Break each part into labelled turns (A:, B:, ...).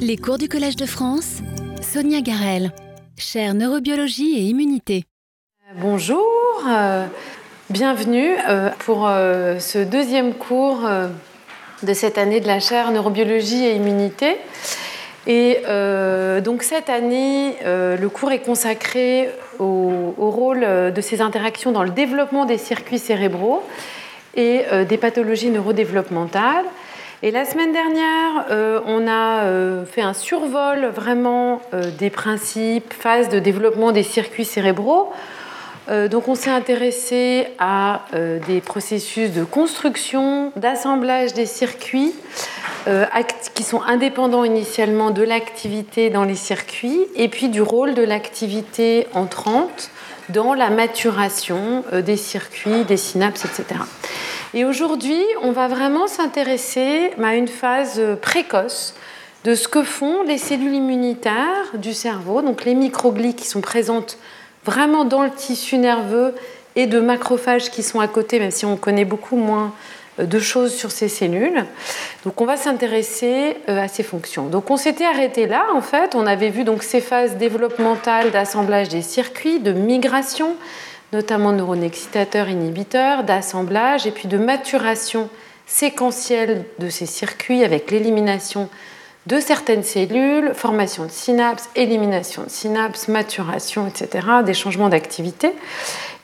A: Les cours du Collège de France, Sonia Garel, chaire neurobiologie et immunité.
B: Bonjour, euh, bienvenue euh, pour euh, ce deuxième cours de cette année de la chaire neurobiologie et immunité. Et donc cette année, le cours est consacré au, au, rôle de ces interactions dans le développement des circuits cérébraux et des pathologies neurodéveloppementales. Et la semaine dernière, euh, on a euh, fait un survol vraiment euh, des principes, phases de développement des circuits cérébraux. donc on s'est intéressé à des processus de construction, d'assemblage des circuits qui sont indépendants initialement de l'activité dans les circuits et puis du rôle de l'activité entrante dans la maturation des circuits, des synapses, etc. Et aujourd'hui, on va vraiment s'intéresser à une phase précoce de ce que font les cellules immunitaires du cerveau, donc les microglies qui sont présentes vraiment dans le tissu nerveux et de macrophages qui sont à côté, même si on connaît beaucoup moins euh, de choses sur ces cellules. Donc on va s'intéresser euh, à ces fonctions. Donc on s'était arrêté là en fait, on avait vu donc ces phases développementales d'assemblage des circuits, de migration, notamment neurones excitateurs, inhibiteurs, d'assemblage et puis de maturation séquentielle de ces circuits avec l'élimination de certaines cellules, formation de synapses, élimination de synapses, maturation, etc., des changements d'activité.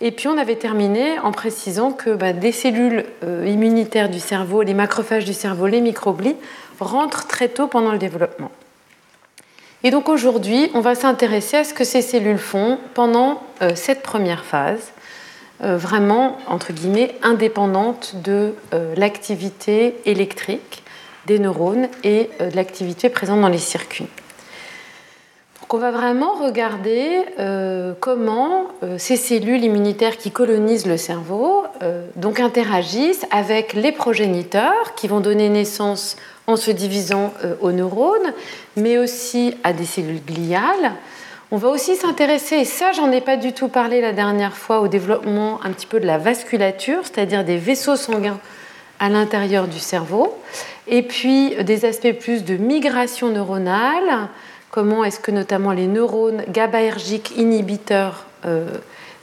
B: Et puis on avait terminé en précisant que bah, des cellules euh, immunitaires du cerveau, les macrophages du cerveau, les microglies, rentrent très tôt pendant le développement. Et donc aujourd'hui, on va s'intéresser à ce que ces cellules font pendant euh, cette première phase, euh, vraiment, entre guillemets, indépendante de euh, l'activité électrique des neurones et de l'activité présente dans les circuits. Donc on va vraiment regarder comment ces cellules immunitaires qui colonisent le cerveau donc interagissent avec les progéniteurs qui vont donner naissance en se divisant euh, aux neurones, mais aussi à des cellules gliales. On va aussi s'intéresser, et ça j'en ai pas du tout parlé la dernière fois, au développement un petit peu de la vasculature, c'est-à-dire des vaisseaux sanguins à l'intérieur du cerveau, et puis des aspects plus de migration neuronale, comment est-ce que notamment les neurones GABAergiques inhibiteurs euh,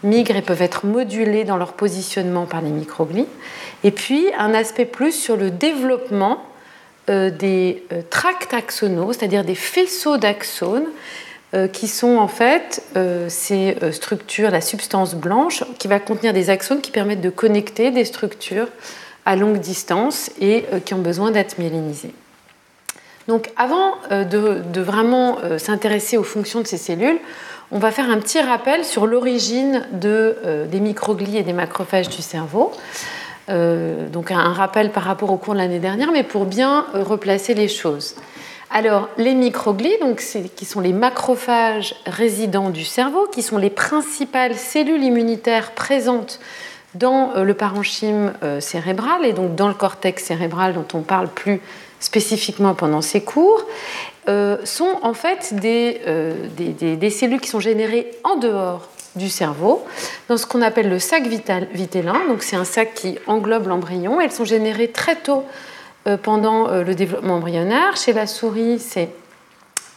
B: migrent et peuvent être modulés dans leur positionnement par les microglies, et puis un aspect plus sur le développement des euh, tracts axonaux, c'est-à-dire des faisceaux d'axones, euh, qui sont en fait ces structures, la substance blanche, qui va contenir des axones qui permettent de connecter des structures à longue distance et qui ont besoin d'être myélinisées. Donc avant de, vraiment s'intéresser aux fonctions de ces cellules, on va faire un petit rappel sur l'origine des microglies et des macrophages du cerveau. Euh, donc un rappel par rapport au cours de l'année dernière, mais pour bien euh, replacer les choses. Alors, les microglies, donc, qui sont les macrophages résidents du cerveau, qui sont les principales cellules immunitaires présentes dans euh, le parenchyme cérébral et donc dans le cortex cérébral dont on parle plus spécifiquement pendant ces cours, sont en fait des, des, cellules qui sont générées en dehors du cerveau dans ce qu'on appelle le sac vitellin. Donc c'est un sac qui englobe l'embryon. Elles sont générées très tôt euh, pendant euh, le développement embryonnaire. Chez la souris, c'est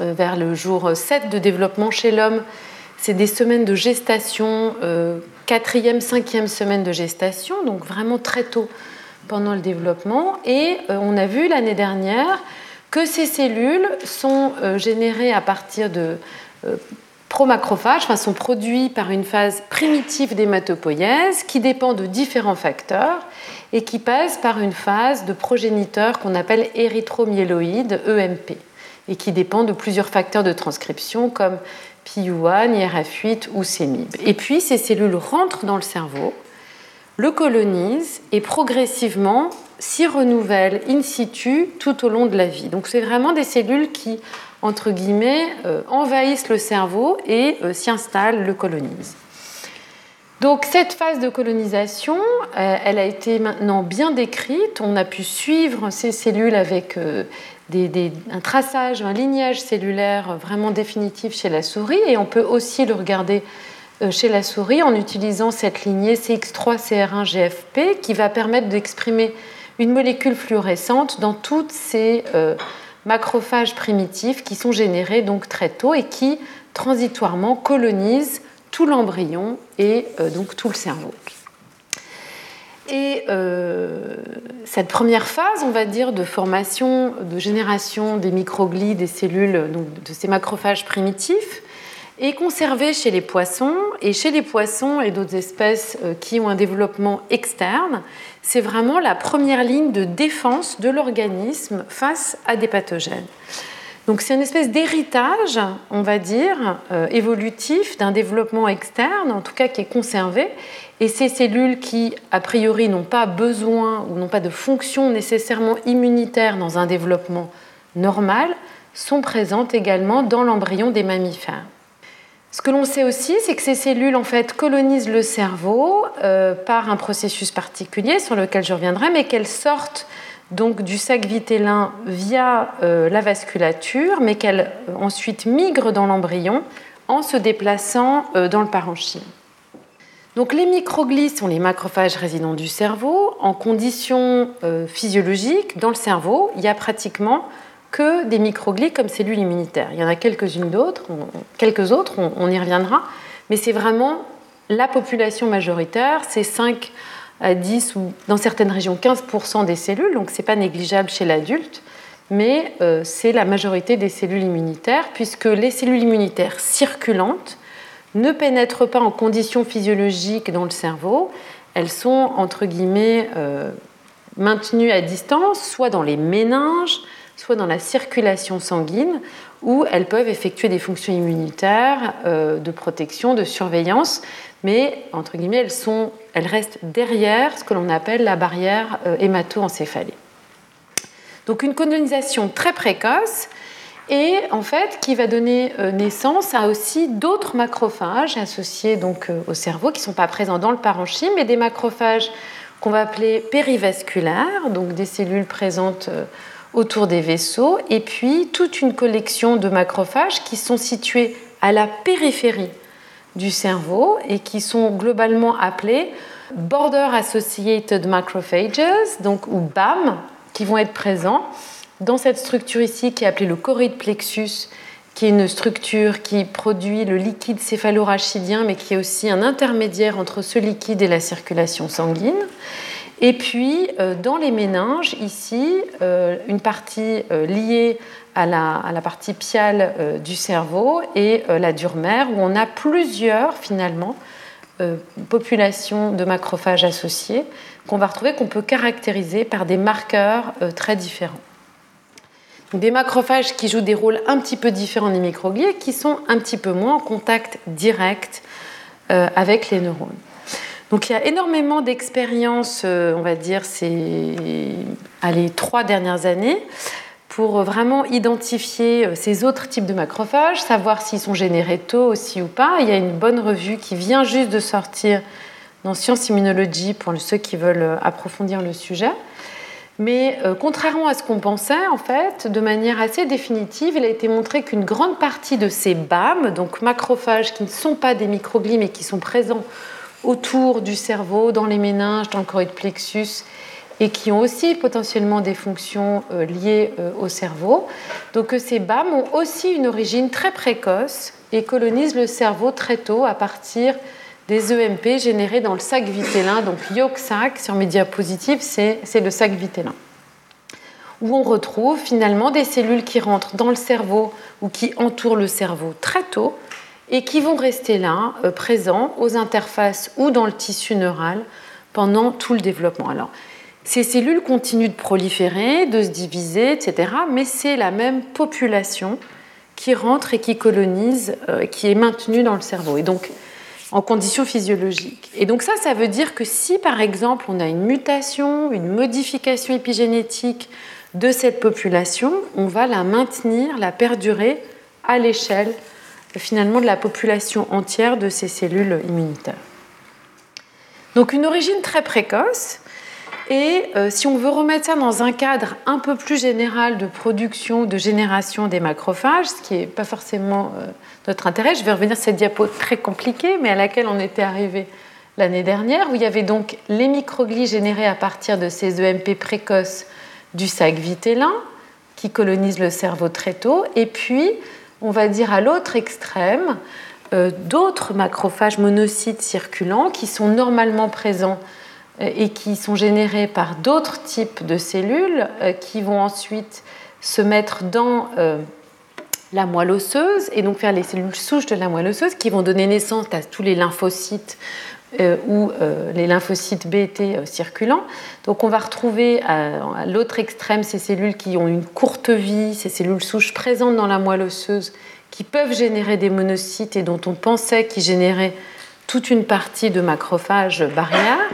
B: euh, vers le jour 7 de développement. Chez l'homme, c'est des semaines de gestation, quatrième, cinquième semaine de gestation, donc vraiment très tôt pendant le développement. Et on a vu l'année dernière que ces cellules sont générées à partir de promacrophages sont produits par une phase primitive d'hématopoïèse qui dépend de différents facteurs et qui passe par une phase de progéniteur qu'on appelle érythromyéloïde, EMP, et qui dépend de plusieurs facteurs de transcription comme PIU1, IRF8 ou CEMIB. Et puis ces cellules rentrent dans le cerveau, le colonisent et progressivement s'y renouvellent in situ tout au long de la vie. Donc c'est vraiment des cellules qui entre guillemets, euh, envahissent le cerveau et euh, s'y installent, le colonisent. Donc cette phase de colonisation, euh, elle a été maintenant bien décrite. On a pu suivre ces cellules avec un traçage, un lignage cellulaire vraiment définitif chez la souris et on peut aussi le regarder chez la souris en utilisant cette lignée CX3-CR1-GFP qui va permettre d'exprimer une molécule fluorescente dans toutes ces macrophages primitifs qui sont générés donc très tôt et qui transitoirement colonisent tout l'embryon et euh, donc tout le cerveau. Et euh, cette première phase, on va dire, de formation, de génération des microglies, des cellules, donc de ces macrophages primitifs, est conservée chez les poissons. Et chez les poissons et d'autres espèces euh, qui ont un développement externe, c'est vraiment la première ligne de défense de l'organisme face à des pathogènes. Donc c'est une espèce d'héritage, on va dire, euh, évolutif d'un développement externe, en tout cas qui est conservé. Et ces cellules qui, a priori, n'ont pas besoin ou n'ont pas de fonction nécessairement immunitaire dans un développement normal, sont présentes également dans l'embryon des mammifères. Ce que l'on sait aussi, c'est que ces cellules en fait colonisent le cerveau euh, par un processus particulier sur lequel je reviendrai, mais qu'elles sortent donc du sac vitellin via euh, la vasculature, mais qu'elles euh, ensuite migrent dans l'embryon en se déplaçant dans le parenchyme. Donc les microglies sont les macrophages résidents du cerveau. En conditions physiologiques, dans le cerveau, il y a pratiquement que des microglies comme cellules immunitaires. Il y en a quelques-unes d'autres, quelques autres, on, y reviendra, mais c'est vraiment la population majoritaire, c'est 5 à 10 ou dans certaines régions 15% des cellules, donc ce n'est pas négligeable chez l'adulte, mais euh, c'est la majorité des cellules immunitaires, puisque les cellules immunitaires circulantes ne pénètrent pas en conditions physiologiques dans le cerveau, elles sont entre guillemets euh, maintenues à distance, soit dans les méninges, soit dans la circulation sanguine, où elles peuvent effectuer des fonctions immunitaires, euh, de protection, de surveillance, mais entre guillemets, elles, restent derrière ce que l'on appelle la barrière euh, hémato-encéphalée. Donc une colonisation très précoce et en fait qui va donner euh, naissance à aussi d'autres macrophages associés donc au cerveau qui ne sont pas présents dans le parenchyme, mais des macrophages qu'on va appeler périvasculaires, donc des cellules présentes autour des vaisseaux, et puis toute une collection de macrophages qui sont situés à la périphérie du cerveau et qui sont globalement appelés Border Associated Macrophages, donc ou BAM, qui vont être présents dans cette structure ici qui est appelée le choroïde plexus, qui est une structure qui produit le liquide céphalorachidien, mais qui est aussi un intermédiaire entre ce liquide et la circulation sanguine. Et puis, euh, dans les méninges, ici, euh, une partie euh, liée à la, partie piale du cerveau et la dure mère, où on a plusieurs, finalement, populations de macrophages associés qu'on va retrouver, qu'on peut caractériser par des marqueurs très différents. Des macrophages qui jouent des rôles un petit peu différents des microglies qui sont un petit peu moins en contact direct avec les neurones. Donc il y a énormément d'expériences, euh, on va dire, ces les trois dernières années pour vraiment identifier euh, ces autres types de macrophages, savoir s'ils sont générés tôt aussi ou pas. Il y a une bonne revue qui vient juste de sortir dans Science Immunology pour ceux qui veulent euh, approfondir le sujet. Mais contrairement à ce qu'on pensait, en fait, de manière assez définitive, il a été montré qu'une grande partie de ces BAM, donc macrophages qui ne sont pas des microglies mais qui sont présents autour du cerveau, dans les méninges, dans le choroïde plexus, et qui ont aussi potentiellement des fonctions euh, liées euh, au cerveau. Donc ces BAM ont aussi une origine très précoce et colonisent le cerveau très tôt à partir des EMP générés dans le sac vitellin. Donc yolk sac, sur mes diapositives, c'est le sac vitellin. Où on retrouve finalement des cellules qui rentrent dans le cerveau ou qui entourent le cerveau très tôt et qui vont rester là, euh, présents aux interfaces ou dans le tissu neural pendant tout le développement. Alors, ces cellules continuent de proliférer, de se diviser, etc., mais c'est la même population qui rentre et qui colonise, euh, qui est maintenue dans le cerveau, et donc en conditions physiologiques. Et donc ça, ça veut dire que si par exemple on a une mutation, une modification épigénétique de cette population, on va la maintenir, la perdurer à l'échelle finalement de la population entière de ces cellules immunitaires. Donc une origine très précoce. Et euh, si on veut remettre ça dans un cadre un peu plus général de production, de génération des macrophages, ce qui n'est pas forcément euh, notre intérêt, je vais revenir sur cette diapo très compliquée, mais à laquelle on était arrivé l'année dernière, où il y avait donc les microglies générées à partir de ces EMP précoces du sac vitellin, qui colonisent le cerveau très tôt. Et puis, on va dire à l'autre extrême, euh, d'autres macrophages monocytes circulants qui sont normalement présents euh, et qui sont générés par d'autres types de cellules euh, qui vont ensuite se mettre dans la moelle osseuse et donc faire les cellules souches de la moelle osseuse qui vont donner naissance à tous les lymphocytes ou les lymphocytes B T circulants. Donc on va retrouver à l'autre extrême ces cellules qui ont une courte vie, ces cellules souches présentes dans la moelle osseuse qui peuvent générer des monocytes et dont on pensait qu'ils généraient toute une partie de macrophages barrières.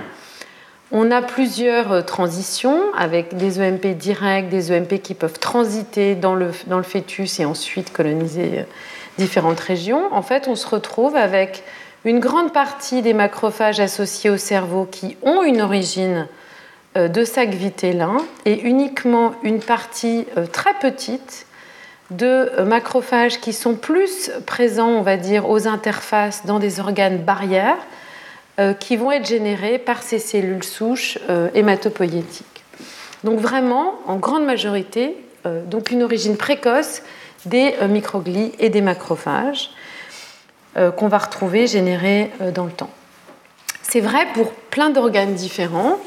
B: On a plusieurs euh, transitions avec des EMP directs, des EMP qui peuvent transiter dans le, dans le fœtus et ensuite coloniser euh, différentes régions. En fait, on se retrouve avec une grande partie des macrophages associés au cerveau qui ont une origine euh, de sac vitellin et uniquement une partie très petite de macrophages qui sont plus présents, on va dire, aux interfaces dans des organes barrières euh, qui vont être générés par ces cellules souches euh, hématopoïétiques. Donc vraiment, en grande majorité, euh, donc une origine précoce des microglies et des macrophages qu'on va retrouver générés dans le temps. C'est vrai pour plein d'organes différents.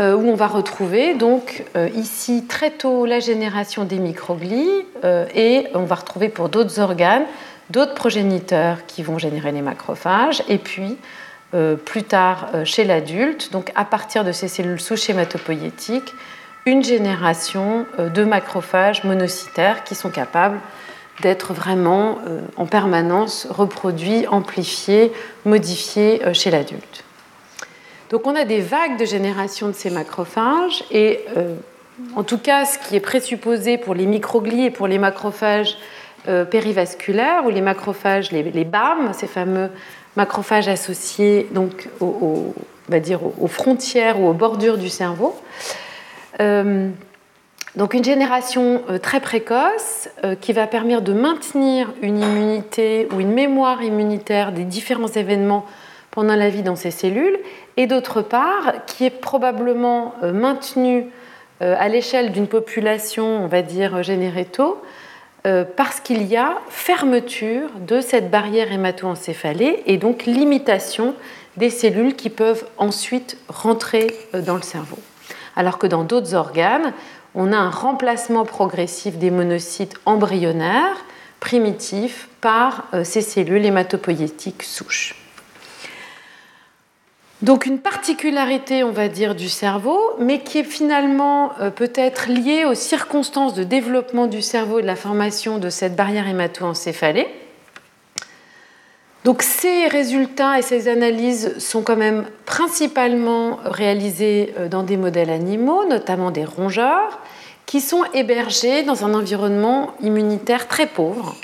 B: Euh, où on va retrouver donc euh, ici très tôt la génération des microglies euh, et on va retrouver pour d'autres organes d'autres progéniteurs qui vont générer les macrophages et puis plus tard chez l'adulte, donc à partir de ces cellules sous-schématopoïétiques, une génération de macrophages monocytaires qui sont capables d'être vraiment en permanence reproduits, amplifiés, modifiés chez l'adulte. Donc on a des vagues de génération de ces macrophages et euh, en tout cas ce qui est présupposé pour les microglies et pour les macrophages euh, périvasculaires ou les macrophages, les, BAM, ces fameux macrophages associés donc aux, va dire aux frontières ou aux bordures du cerveau. Euh, donc une génération très précoce qui va permettre de maintenir une immunité ou une mémoire immunitaire des différents événements pendant la vie dans ces cellules, et d'autre part, qui est probablement euh, maintenu euh, à l'échelle d'une population, on va dire, générée euh, parce qu'il y a fermeture de cette barrière hémato-encéphalée et donc limitation des cellules qui peuvent ensuite rentrer dans le cerveau. Alors que dans d'autres organes, on a un remplacement progressif des monocytes embryonnaires primitifs par ces cellules hématopoïétiques souches. Donc une particularité, on va dire, du cerveau, mais qui est finalement euh, peut-être liée aux circonstances de développement du cerveau et de la formation de cette barrière hémato-encéphalée. Donc ces résultats et ces analyses sont quand même principalement réalisés euh, dans des modèles animaux, notamment des rongeurs, qui sont hébergés dans un environnement immunitaire très pauvre.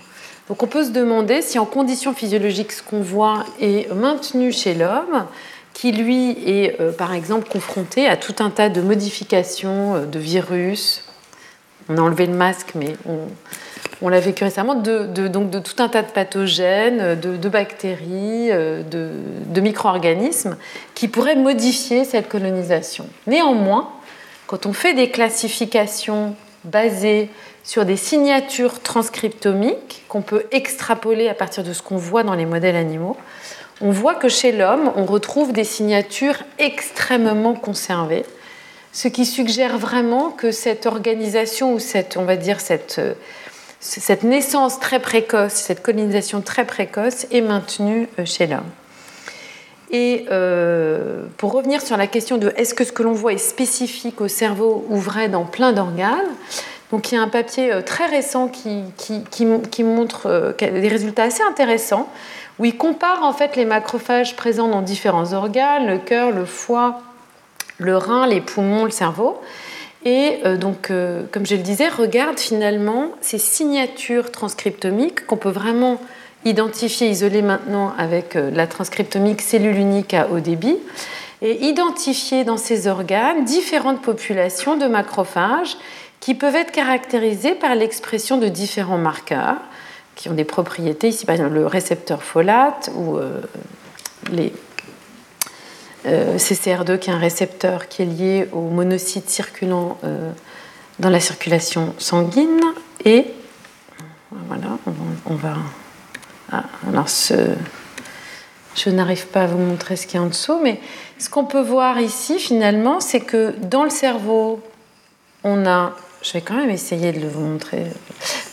B: Donc on peut se demander si en conditions physiologiques ce qu'on voit est maintenu chez l'homme, qui lui est euh, par exemple confronté à tout un tas de modifications euh, de virus. On a enlevé le masque, mais on, l'a vécu récemment, de, donc de tout un tas de pathogènes, de, bactéries, euh, de, micro-organismes qui pourraient modifier cette colonisation. Néanmoins, quand on fait des classifications basées sur des signatures transcriptomiques qu'on peut extrapoler à partir de ce qu'on voit dans les modèles animaux, on voit que chez l'homme, on retrouve des signatures extrêmement conservées, ce qui suggère vraiment que cette organisation ou cette, on va dire, cette, cette naissance très précoce, cette colonisation très précoce est maintenue euh, chez l'homme. Et euh, pour revenir sur la question de est-ce que ce que l'on voit est spécifique au cerveau ou vrai dans plein d'organes, donc il y a un papier euh, très récent qui, qui montre des résultats assez intéressants où il compare en fait les macrophages présents dans différents organes, le cœur, le foie, le rein, les poumons, le cerveau. Et euh, donc, euh, comme je le disais, regarde finalement ces signatures transcriptomiques qu'on peut vraiment identifier, isoler maintenant avec euh, la transcriptomique cellule unique à haut débit, et identifier dans ces organes différentes populations de macrophages qui peuvent être caractérisées par l'expression de différents marqueurs qui ont des propriétés, ici par exemple le récepteur folate ou les CCR2 qui est un récepteur qui est lié aux monocytes circulants euh, dans la circulation sanguine et voilà, on, va. Ah, alors je n'arrive pas à vous montrer ce qu'il y a en dessous, mais ce qu'on peut voir ici finalement, c'est que dans le cerveau, on a je vais quand même essayer de le vous montrer.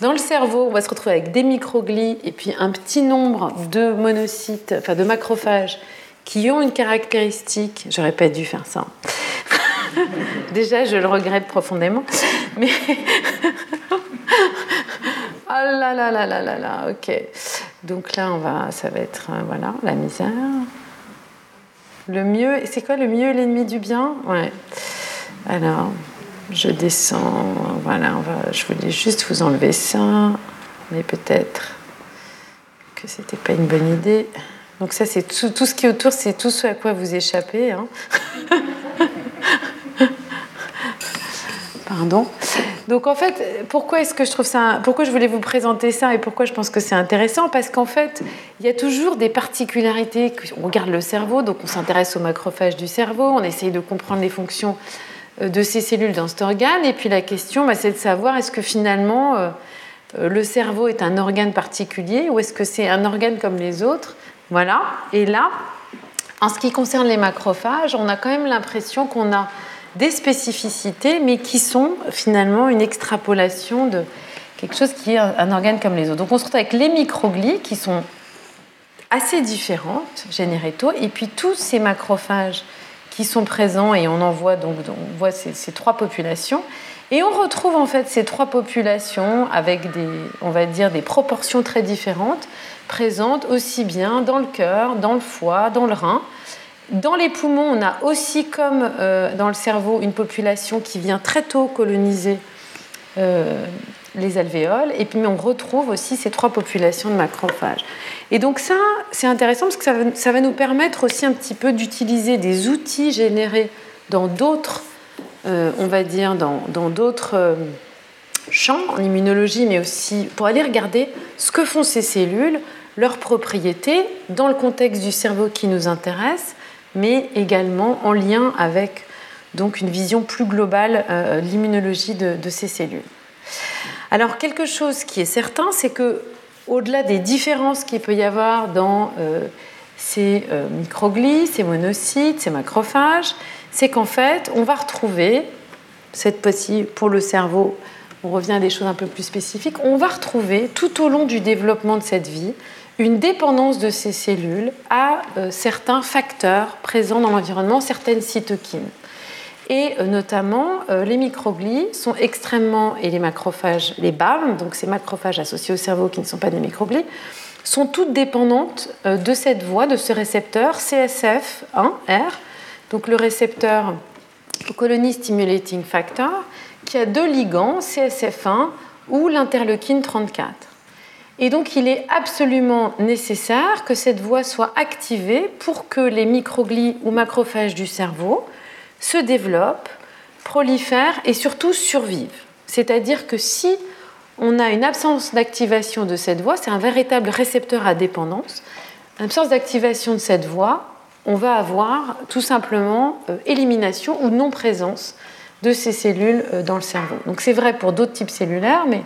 B: Dans le cerveau, on va se retrouver avec des microglies et puis un petit nombre de monocytes, enfin de macrophages, qui ont une caractéristique. J'aurais pas dû faire ça. Déjà, je le regrette profondément. Mais. Ah là là là là là là, ok. Donc là, on va, ça va être, euh, voilà, la misère. Le mieux, c'est quoi le mieux l'ennemi du bien? Ouais. Alors, je descends, voilà, je voulais juste vous enlever ça, mais peut-être que c'était pas une bonne idée. Donc ça, c'est tout, ce qui est autour, c'est tout ce à quoi vous échappez. Hein. Pardon. Donc en fait, pourquoi est-ce que je trouve ça, pourquoi je voulais vous présenter ça et pourquoi je pense que c'est intéressant? Parce qu'en fait, il y a toujours des particularités. On regarde le cerveau, donc on s'intéresse aux macrophages du cerveau, on essaye de comprendre les fonctions euh, de ces cellules dans cet organe. Et puis la question, bah, c'est de savoir est-ce que finalement euh, le cerveau est un organe particulier ou est-ce que c'est un organe comme les autres? Voilà. Et là, en ce qui concerne les macrophages, on a quand même l'impression qu'on a des spécificités, mais qui sont finalement une extrapolation de quelque chose qui est un organe comme les autres. Donc on se retrouve avec les microglies qui sont assez différentes, générétaux, et puis tous ces macrophages qui sont présents et on en voit donc on voit ces, trois populations et on retrouve en fait ces trois populations avec des on va dire des proportions très différentes présentes aussi bien dans le cœur, dans le foie, dans le rein. Dans les poumons, on a aussi comme euh, dans le cerveau une population qui vient très tôt coloniser euh, les alvéoles, et puis on retrouve aussi ces trois populations de macrophages. Et donc ça, c'est intéressant parce que ça va, nous permettre aussi un petit peu d'utiliser des outils générés dans d'autres, euh, on va dire, dans d'autres champs en immunologie, mais aussi pour aller regarder ce que font ces cellules, leurs propriétés, dans le contexte du cerveau qui nous intéresse, mais également en lien avec donc une vision plus globale euh, l'immunologie de, de ces cellules. Alors quelque chose qui est certain, c'est que au-delà des différences qu'il peut y avoir dans euh, ces euh, microglies, ces monocytes, ces macrophages, c'est qu'en fait, on va retrouver, cette fois-ci pour le cerveau, on revient à des choses un peu plus spécifiques, on va retrouver tout au long du développement de cette vie une dépendance de ces cellules à euh, certains facteurs présents dans l'environnement, certaines cytokines. Et euh, notamment, euh, les microglies sont extrêmement, et les macrophages, les BAM, donc ces macrophages associés au cerveau qui ne sont pas des microglies, sont toutes dépendantes de cette voie, de ce récepteur CSF1R, donc le récepteur Colony Stimulating Factor, qui a deux ligands, CSF1 ou l'interleukine 34. Et donc il est absolument nécessaire que cette voie soit activée pour que les microglies ou macrophages du cerveau se développent, prolifèrent et surtout survivent. C'est-à-dire que si on a une absence d'activation de cette voie, c'est un véritable récepteur à dépendance, absence d'activation de cette voie, on va avoir tout simplement euh, élimination ou non-présence de ces cellules euh, dans le cerveau. Donc c'est vrai pour d'autres types cellulaires, mais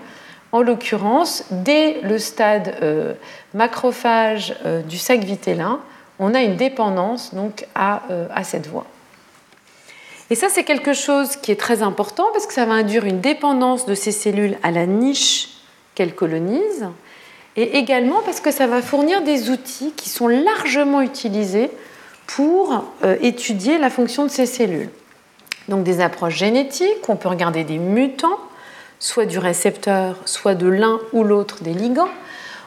B: en l'occurrence, dès le stade euh, macrophage du sac vitellin, on a une dépendance donc à cette voie. Et ça, c'est quelque chose qui est très important parce que ça va induire une dépendance de ces cellules à la niche qu'elles colonisent et également parce que ça va fournir des outils qui sont largement utilisés pour euh, étudier la fonction de ces cellules. Donc des approches génétiques, on peut regarder des mutants, soit du récepteur, soit de l'un ou l'autre des ligands.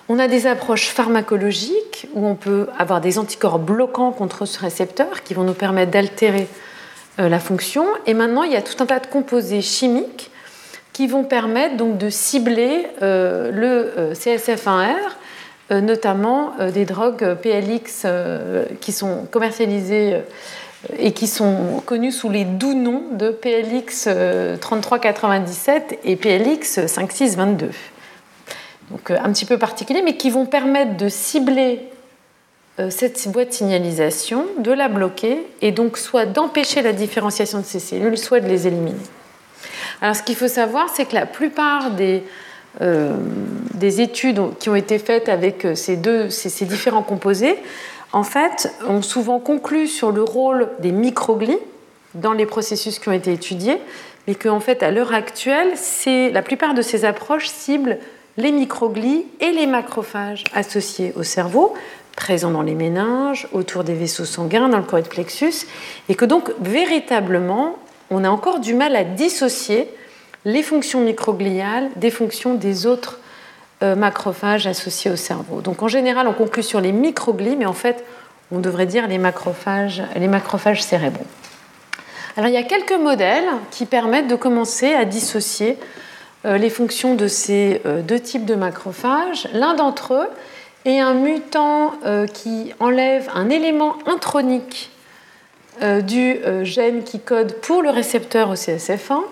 B: On a des approches pharmacologiques où on peut avoir des anticorps bloquants contre ce récepteur qui vont nous permettre d'altérer euh, la fonction. Et maintenant, il y a tout un tas de composés chimiques qui vont permettre donc de cibler euh, le euh, CSF1R, notamment des drogues PLX qui sont commercialisées et qui sont connues sous les doux noms de PLX 3397 et PLX 5622. Donc un petit peu particulier, mais qui vont permettre de cibler euh, cette boîte de signalisation, de la bloquer et donc soit d'empêcher la différenciation de ces cellules, soit de les éliminer. Alors ce qu'il faut savoir, c'est que la plupart des, euh, des, études qui ont été faites avec ces, deux, ces, différents composés, en fait, ont souvent conclu sur le rôle des microglies dans les processus qui ont été étudiés, mais qu'en fait, à l'heure actuelle, la plupart de ces approches ciblent les microglies et les macrophages associés au cerveau, présents dans les méninges, autour des vaisseaux sanguins, dans le corps plexus, et que donc véritablement, on a encore du mal à dissocier les fonctions microgliales des fonctions des autres macrophages associés au cerveau. Donc en général, on conclut sur les microglies, mais en fait, on devrait dire les macrophages, les macrophages cérébraux. Alors il y a quelques modèles qui permettent de commencer à dissocier euh, les fonctions de ces euh, deux types de macrophages. L'un d'entre eux est un mutant qui enlève un élément intronique du gène qui code pour le récepteur au CSF1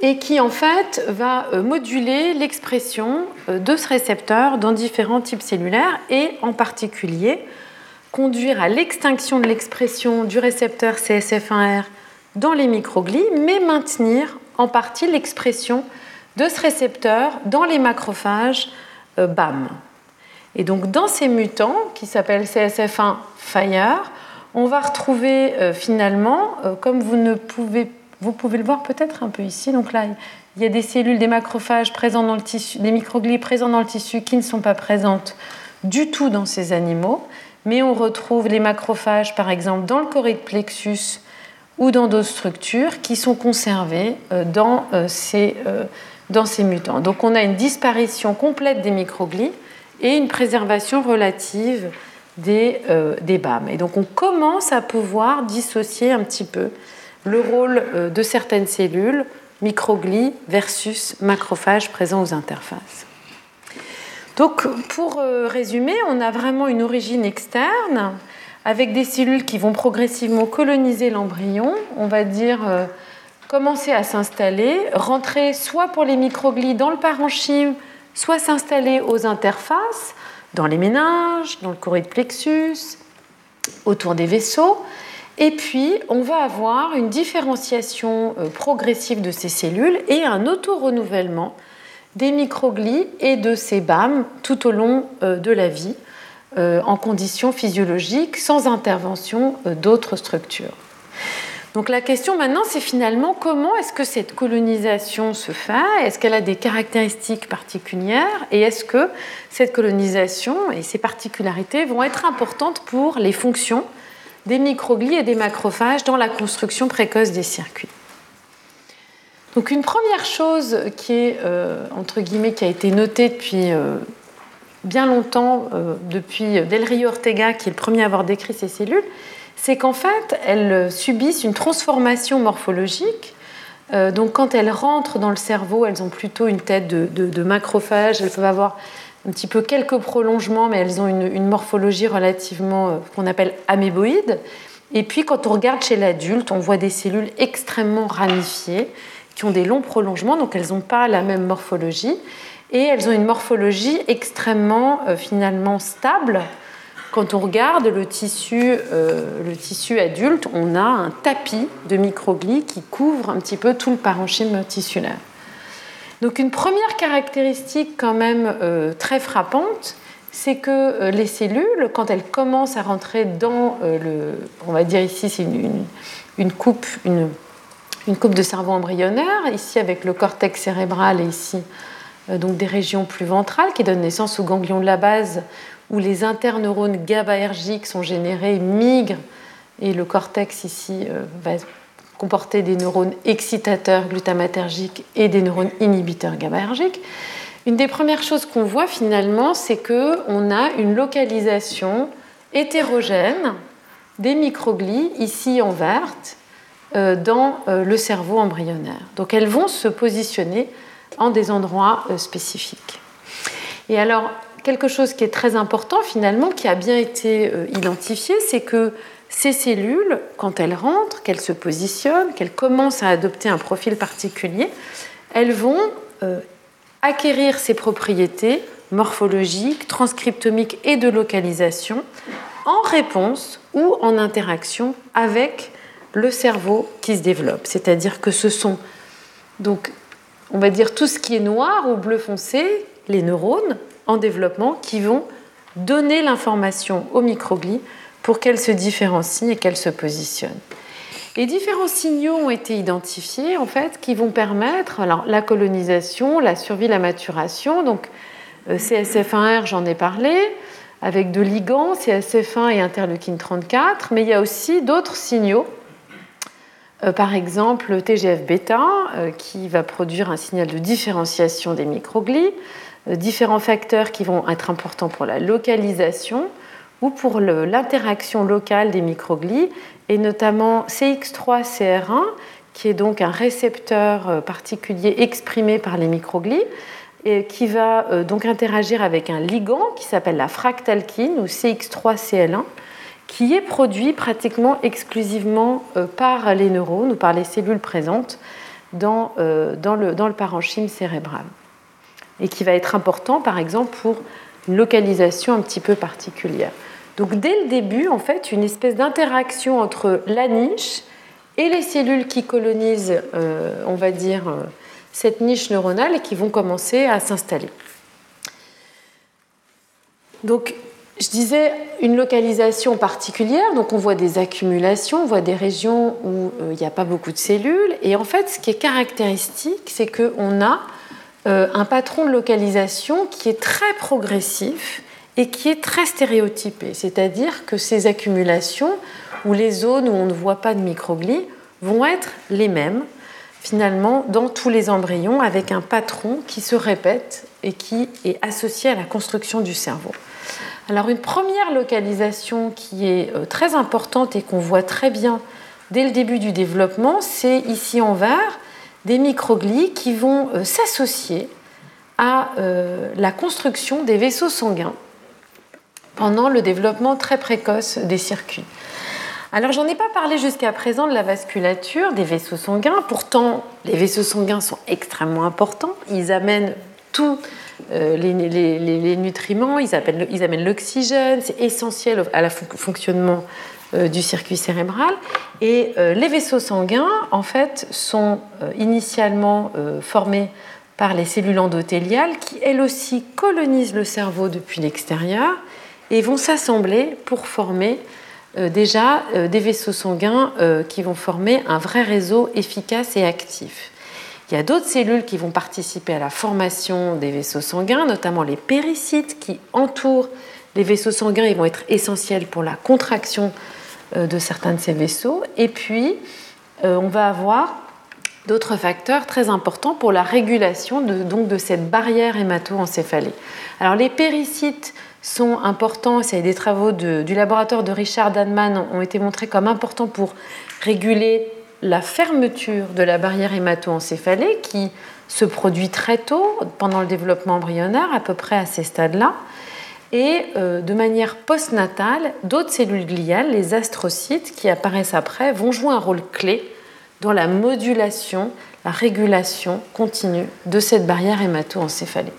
B: et qui en fait va euh, moduler l'expression euh, de ce récepteur dans différents types cellulaires et en particulier conduire à l'extinction de l'expression du récepteur CSF1R dans les microglies, mais maintenir en partie l'expression de ce récepteur dans les macrophages euh, BAM. Et donc dans ces mutants qui s'appellent CSF1 Fire, on va retrouver finalement, comme vous ne pouvez vous pouvez le voir peut-être un peu ici. Donc là, il y a des cellules, des macrophages présents dans le tissu, des microglies présents dans le tissu qui ne sont pas présentes du tout dans ces animaux. Mais on retrouve les macrophages, par exemple, dans le choride plexus ou dans d'autres structures qui sont conservées euh, dans euh, ces, euh, dans ces mutants. Donc on a une disparition complète des microglies et une préservation relative des, des BAM. Et donc on commence à pouvoir dissocier un petit peu le rôle euh, de certaines cellules, microglies versus macrophages présents aux interfaces. Donc, pour euh, résumer, on a vraiment une origine externe avec des cellules qui vont progressivement coloniser l'embryon, on va dire euh, commencer à s'installer, rentrer soit pour les microglies dans le parenchyme, soit s'installer aux interfaces, dans les méninges, dans le choride plexus, autour des vaisseaux, et puis, on va avoir une différenciation euh, progressive de ces cellules et un auto-renouvellement des microglies et de ces BAM tout au long euh, de la vie, euh, en conditions physiologiques, sans intervention d'autres structures. Donc la question maintenant, c'est finalement comment est-ce que cette colonisation se fait? Est-ce qu'elle a des caractéristiques particulières? Et est-ce que cette colonisation et ses particularités vont être importantes pour les fonctions des microglies et des macrophages dans la construction précoce des circuits. Donc une première chose qui est euh, entre guillemets qui a été notée depuis euh, bien longtemps, euh, depuis Del Rio Ortega qui est le premier à avoir décrit ces cellules, c'est qu'en fait elles subissent une transformation morphologique. donc quand elles rentrent dans le cerveau, elles ont plutôt une tête de, de, de macrophage, elles peuvent avoir un petit peu quelques prolongements, mais elles ont une, morphologie relativement euh, qu'on appelle améboïde. Et puis quand on regarde chez l'adulte, on voit des cellules extrêmement ramifiées qui ont des longs prolongements, donc elles n'ont pas la même morphologie. Et elles ont une morphologie extrêmement euh, finalement stable. Quand on regarde le tissu, euh, le tissu adulte, on a un tapis de microglies qui couvre un petit peu tout le parenchyme tissulaire. Donc une première caractéristique quand même euh, très frappante, c'est que euh, les cellules, quand elles commencent à rentrer dans euh, le, on va dire ici c'est une, coupe, une, coupe de cerveau embryonnaire, ici avec le cortex cérébral et ici donc des régions plus ventrales qui donnent naissance aux ganglions de la base où les interneurones GABAergiques sont générés, migrent et le cortex ici va comporter des neurones excitateurs glutamatergiques et des neurones inhibiteurs GABAergiques. Une des premières choses qu'on voit finalement, c'est qu'on a une localisation hétérogène des microglies, ici en verte, euh, dans euh, le cerveau embryonnaire. Donc elles vont se positionner en des endroits euh, spécifiques. Et alors, quelque chose qui est très important finalement, qui a bien été identifié, c'est que ces cellules, quand elles rentrent, qu'elles se positionnent, qu'elles commencent à adopter un profil particulier, elles vont euh, acquérir ces propriétés morphologiques, transcriptomiques et de localisation en réponse ou en interaction avec le cerveau qui se développe. C'est-à-dire que ce sont Donc, on va dire tout ce qui est noir ou bleu foncé, les neurones en développement qui vont donner l'information aux microglies pour qu'elles se différencient et qu'elles se positionnent. Et différents signaux ont été identifiés en fait qui vont permettre la colonisation, la survie, la maturation. Donc euh, CSF1R, j'en ai parlé, avec de ligands, CSF1 et interleukine 34, mais il y a aussi d'autres signaux. Euh, par exemple, le TGF-bêta, euh, qui va produire un signal de différenciation des microglies, différents facteurs qui vont être importants pour la localisation ou pour l'interaction locale des microglies, et notamment CX3CR1, qui est donc un récepteur euh, particulier exprimé par les microglies, et qui va euh, donc interagir avec un ligand qui s'appelle la fractalkine ou CX3CL1, qui est produit pratiquement exclusivement euh, par les neurones ou par les cellules présentes dans, dans, le, dans le parenchyme cérébral, et qui va être important par exemple pour une localisation un petit peu particulière. Donc dès le début, en fait, une espèce d'interaction entre la niche et les cellules qui colonisent, euh, on va dire, euh, cette niche neuronale et qui vont commencer à s'installer. Donc, je disais une localisation particulière, donc on voit des accumulations, on voit des régions où euh, il n'y a pas beaucoup de cellules, et en fait, ce qui est caractéristique, c'est qu'on a un patron de localisation qui est très progressif et qui est très stéréotypé, c'est-à-dire que ces accumulations ou les zones où on ne voit pas de microglies vont être les mêmes finalement dans tous les embryons avec un patron qui se répète et qui est associé à la construction du cerveau. Alors une première localisation qui est euh, très importante et qu'on voit très bien dès le début du développement, c'est ici en vert des microglies qui vont euh, s'associer à euh, la construction des vaisseaux sanguins pendant le développement très précoce des circuits. Alors j'en ai pas parlé jusqu'à présent de la vasculature des vaisseaux sanguins, pourtant les vaisseaux sanguins sont extrêmement importants, ils amènent tous euh, les, nutriments, ils, amènent l'oxygène, c'est essentiel à la fonctionnement euh, du circuit cérébral. Et euh, les vaisseaux sanguins, en fait, sont initialement formés par les cellules endothéliales qui, elles aussi, colonisent le cerveau depuis l'extérieur et vont s'assembler pour former euh, déjà euh, des vaisseaux sanguins euh, qui vont former un vrai réseau efficace et actif. Il y a d'autres cellules qui vont participer à la formation des vaisseaux sanguins, notamment les péricytes qui entourent les vaisseaux sanguins et vont être essentiels pour la contraction de certains de ces vaisseaux. Et puis, on va avoir d'autres facteurs très importants pour la régulation de, donc, de cette barrière hémato-encéphalée. Alors, les péricytes sont importants, c'est des travaux du laboratoire de Richard Danman ont été montrés comme importants pour réguler la fermeture de la barrière hémato-encéphalée qui se produit très tôt pendant le développement embryonnaire, à peu près à ces stades-là. Et euh, de manière postnatale, d'autres cellules gliales, les astrocytes, qui apparaissent après, vont jouer un rôle clé dans la modulation, la régulation continue de cette barrière hémato-encéphalée.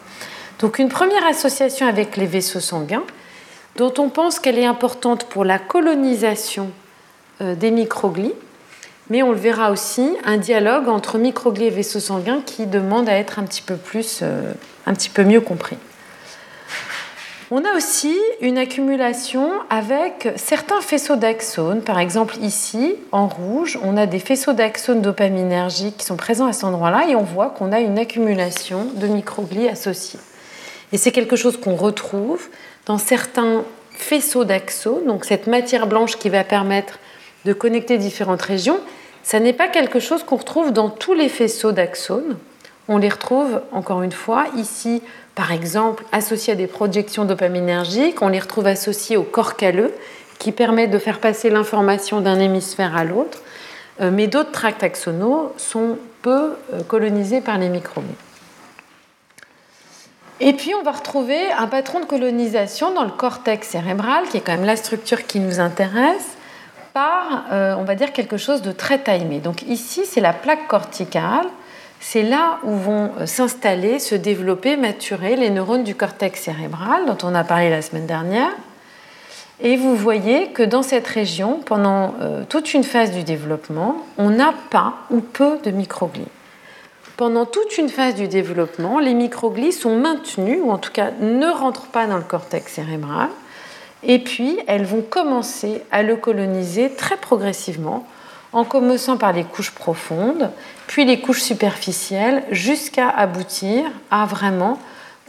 B: Donc une première association avec les vaisseaux sanguins, dont on pense qu'elle est importante pour la colonisation euh, des microglies, mais on le verra aussi, un dialogue entre microglies et vaisseaux sanguins qui demande à être un petit peu euh, un petit peu mieux compris. On a aussi une accumulation avec certains faisceaux d'axones. Par exemple, ici, en rouge, on a des faisceaux d'axones dopaminergiques qui sont présents à cet endroit-là et on voit qu'on a une accumulation de microglies associées. Et c'est quelque chose qu'on retrouve dans certains faisceaux d'axones, donc cette matière blanche qui va permettre de connecter différentes régions. Ça n'est pas quelque chose qu'on retrouve dans tous les faisceaux d'axones. On les retrouve, encore une fois, ici, par exemple, associés à des projections dopaminergiques. On les retrouve associés au corps calleux, qui permet de faire passer l'information d'un hémisphère à l'autre. Euh, mais d'autres tracts axonaux sont peu euh, colonisés par les microbes. Et puis on va retrouver un patron de colonisation dans le cortex cérébral, qui est quand même la structure qui nous intéresse, par, euh, on va dire, quelque chose de très timé. Donc ici, c'est la plaque corticale. C'est là où vont euh, s'installer, se développer, maturer les neurones du cortex cérébral dont on a parlé la semaine dernière. Et vous voyez que dans cette région, pendant euh, toute une phase du développement, on n'a pas ou peu de microglies. Pendant toute une phase du développement, les microglies sont maintenues, ou en tout cas ne rentrent pas dans le cortex cérébral, et puis elles vont commencer à le coloniser très progressivement, en commençant par les couches profondes, puis les couches superficielles, jusqu'à aboutir à vraiment,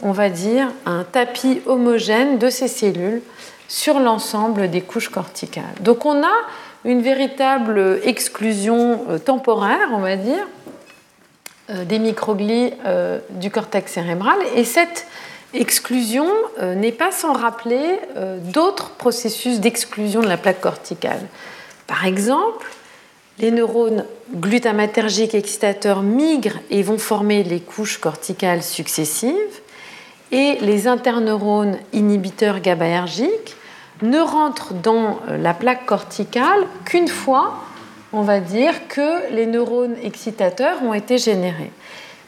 B: on va dire, un tapis homogène de ces cellules sur l'ensemble des couches corticales. Donc on a une véritable exclusion euh, temporaire, on va dire, des microglies euh, du cortex cérébral. Et cette exclusion n'est pas sans rappeler d'autres processus d'exclusion de la plaque corticale. Par exemple, les neurones glutamatergiques excitateurs migrent et vont former les couches corticales successives. Et les interneurones inhibiteurs GABAergiques ne rentrent dans la plaque corticale qu'une fois, on va dire, que les neurones excitateurs ont été générés.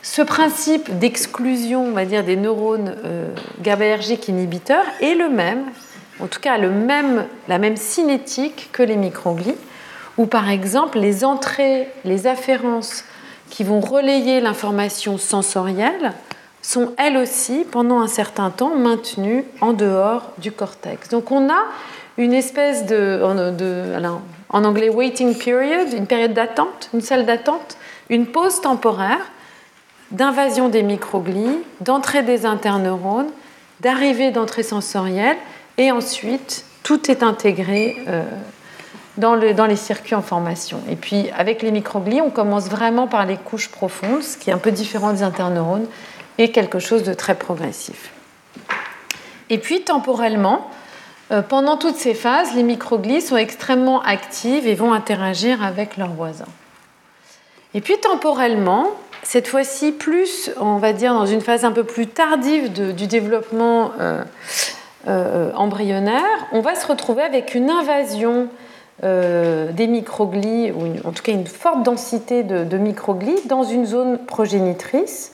B: Ce principe d'exclusion, on va dire, des neurones euh, inhibiteurs est le même, en tout cas le même, la même cinétique que les microglies, où par exemple les entrées, les afférences qui vont relayer l'information sensorielle sont elles aussi, pendant un certain temps, maintenues en dehors du cortex. Donc on a une espèce de, en anglais waiting period, une période d'attente, une salle d'attente, une pause temporaire d'invasion des microglies, d'entrée des interneurones, d'arrivée d'entrée sensorielle, et ensuite tout est intégré euh, dans, dans, les circuits en formation. Et puis avec les microglies, on commence vraiment par les couches profondes, ce qui est un peu différent des interneurones, et quelque chose de très progressif. Et puis temporellement, pendant toutes ces phases, les microglies sont extrêmement actives et vont interagir avec leurs voisins. Et puis temporellement, cette fois-ci plus, on va dire, dans une phase un peu plus tardive du développement euh, euh, embryonnaire, on va se retrouver avec une invasion des microglies, ou en tout cas une forte densité de, de microglies dans une zone progénitrice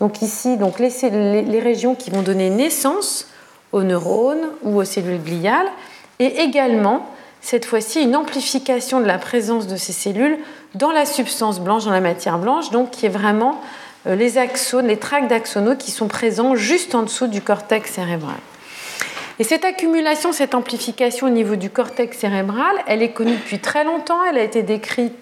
B: donc ici, donc les, régions qui vont donner naissance aux neurones ou aux cellules gliales, et également, cette fois-ci, une amplification de la présence de ces cellules dans la substance blanche, dans la matière blanche, donc qui est vraiment euh, les axones, les tracts d'axonaux qui sont présents juste en dessous du cortex cérébral. Et cette accumulation, cette amplification au niveau du cortex cérébral, elle est connue depuis très longtemps, elle a été décrite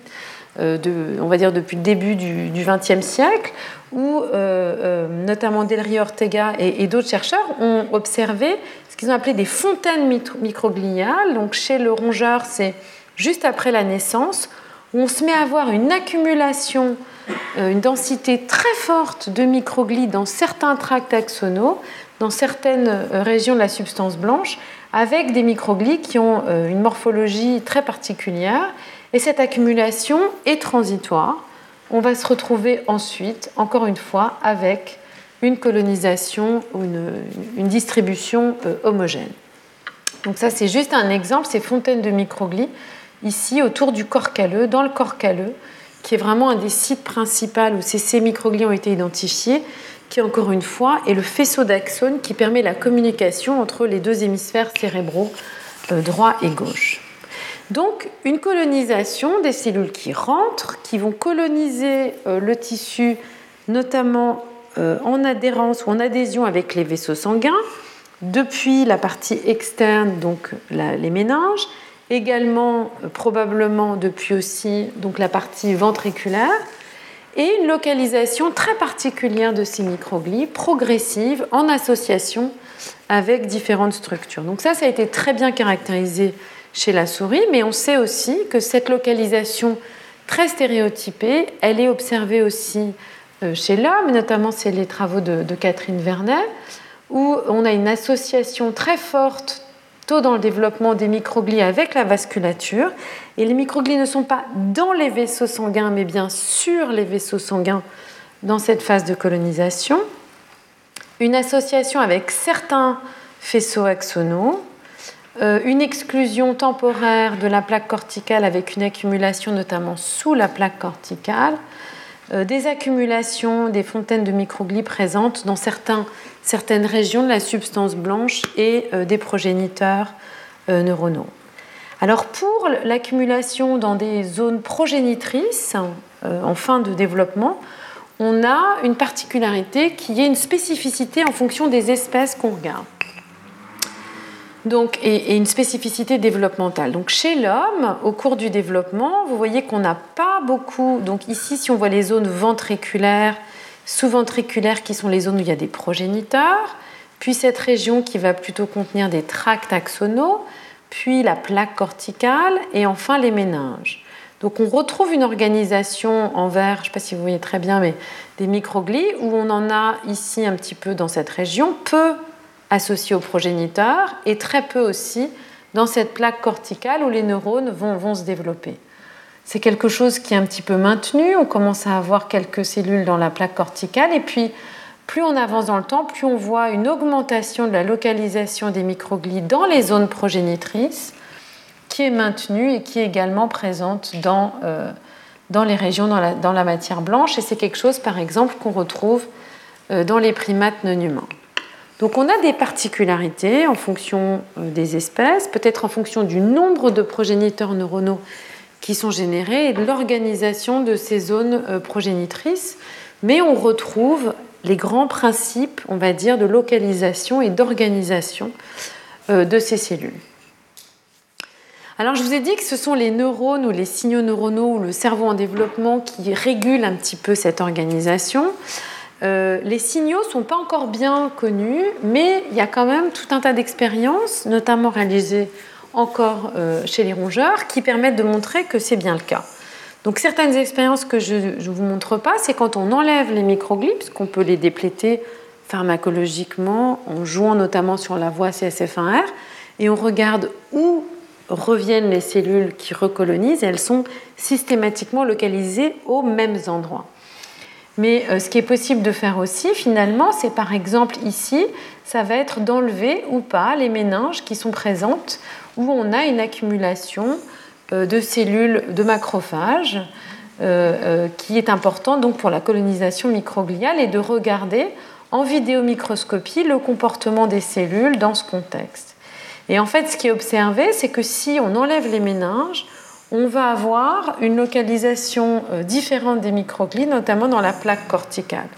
B: de, on va dire depuis le début du XXe siècle, où euh, euh, notamment Del Ortega et, d'autres chercheurs ont observé ce qu'ils ont appelé des fontaines microgliales. Donc chez le rongeur, c'est juste après la naissance, où on se met à avoir une accumulation, une densité très forte de microglies dans certains tracts axonaux, dans certaines régions de la substance blanche, avec des microglies qui ont une morphologie très particulière et cette accumulation est transitoire. On va se retrouver ensuite, encore une fois, avec une colonisation ou une, distribution euh, homogène. Donc ça, c'est juste un exemple, ces fontaines de microglies, ici autour du corps calleux, dans le corps calleux, qui est vraiment un des sites principaux où ces microglies ont été identifiés, qui encore une fois est le faisceau d'axones qui permet la communication entre les deux hémisphères cérébraux euh, droit et gauche. Donc une colonisation des cellules qui rentrent, qui vont coloniser euh, le tissu, notamment euh, en adhérence ou en adhésion avec les vaisseaux sanguins, depuis la partie externe, donc les méninges, également euh, probablement depuis aussi donc, la partie ventriculaire, et une localisation très particulière de ces microglies, progressive, en association avec différentes structures. Donc ça, ça a été très bien caractérisé chez la souris, mais on sait aussi que cette localisation très stéréotypée, elle est observée aussi euh, chez l'homme, notamment c'est les travaux de, Catherine Vernet, où on a une association très forte tôt dans le développement des microglies avec la vasculature. Et les microglies ne sont pas dans les vaisseaux sanguins, mais bien sur les vaisseaux sanguins dans cette phase de colonisation. Une association avec certains faisceaux axonaux, euh, une exclusion temporaire de la plaque corticale avec une accumulation notamment sous la plaque corticale, euh, des accumulations des fontaines de microglies présentes dans certaines régions de la substance blanche et euh, des progéniteurs neuronaux. Alors pour l'accumulation dans des zones progénitrices en fin de développement, on a une particularité qui est une spécificité en fonction des espèces qu'on regarde. Donc, et, une spécificité développementale. Donc chez l'homme, au cours du développement, vous voyez qu'on n'a pas beaucoup. Donc ici, si on voit les zones ventriculaires, sous-ventriculaires, qui sont les zones où il y a des progéniteurs, puis cette région qui va plutôt contenir des tracts axonaux, puis la plaque corticale, et enfin les méninges. Donc on retrouve une organisation en vert, je ne sais pas si vous voyez très bien, mais des microglies, où on en a ici un petit peu dans cette région, peu associés aux progéniteurs, et très peu aussi dans cette plaque corticale où les neurones vont, se développer. C'est quelque chose qui est un petit peu maintenu, on commence à avoir quelques cellules dans la plaque corticale, et puis plus on avance dans le temps, plus on voit une augmentation de la localisation des microglies dans les zones progénitrices, qui est maintenue et qui est également présente dans, euh, les régions dans la, dans la, matière blanche. Et c'est quelque chose, par exemple, qu'on retrouve euh, dans les primates non humains. Donc on a des particularités en fonction euh, des espèces, peut-être en fonction du nombre de progéniteurs neuronaux qui sont générés et de l'organisation de ces zones progénitrices, mais on retrouve les grands principes, on va dire, de localisation et d'organisation de ces cellules. Alors je vous ai dit que ce sont les neurones ou les signaux neuronaux ou le cerveau en développement qui régulent un petit peu cette organisation. Euh, les signaux sont pas encore bien connus, mais il y a quand même tout un tas d'expériences, notamment réalisées encore euh, chez les rongeurs, qui permettent de montrer que c'est bien le cas. Donc certaines expériences que je ne vous montre pas, c'est quand on enlève les microglies, qu'on peut les dépléter pharmacologiquement en jouant notamment sur la voie CSF1R, et on regarde où reviennent les cellules qui recolonisent, elles sont systématiquement localisées aux mêmes endroits. Mais euh, ce qui est possible de faire aussi, finalement, c'est par exemple ici, ça va être d'enlever ou pas les méninges qui sont présentes où on a une accumulation euh, de cellules de macrophages euh, qui est importante donc pour la colonisation microgliale et de regarder en vidéomicroscopie le comportement des cellules dans ce contexte. Et en fait, ce qui est observé, c'est que si on enlève les méninges, on va avoir une localisation euh, différente des microglies, notamment dans la plaque corticale.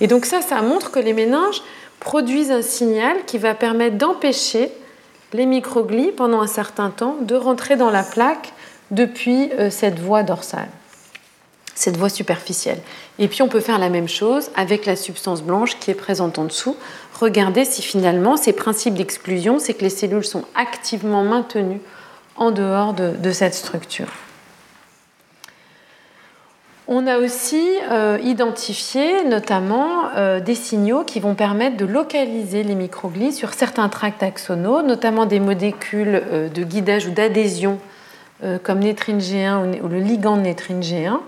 B: Et donc ça, ça montre que les méninges produisent un signal qui va permettre d'empêcher les microglies, pendant un certain temps, de rentrer dans la plaque depuis euh, cette voie dorsale, cette voie superficielle. Et puis on peut faire la même chose avec la substance blanche qui est présente en dessous. Regardez si finalement ces principes d'exclusion, c'est que les cellules sont activement maintenues en dehors de, cette structure. On a aussi euh, identifié notamment euh, des signaux qui vont permettre de localiser les microglies sur certains tracts axonaux, notamment des molécules euh, de guidage ou d'adhésion comme nétrine G1 ou, le ligand nétrine G1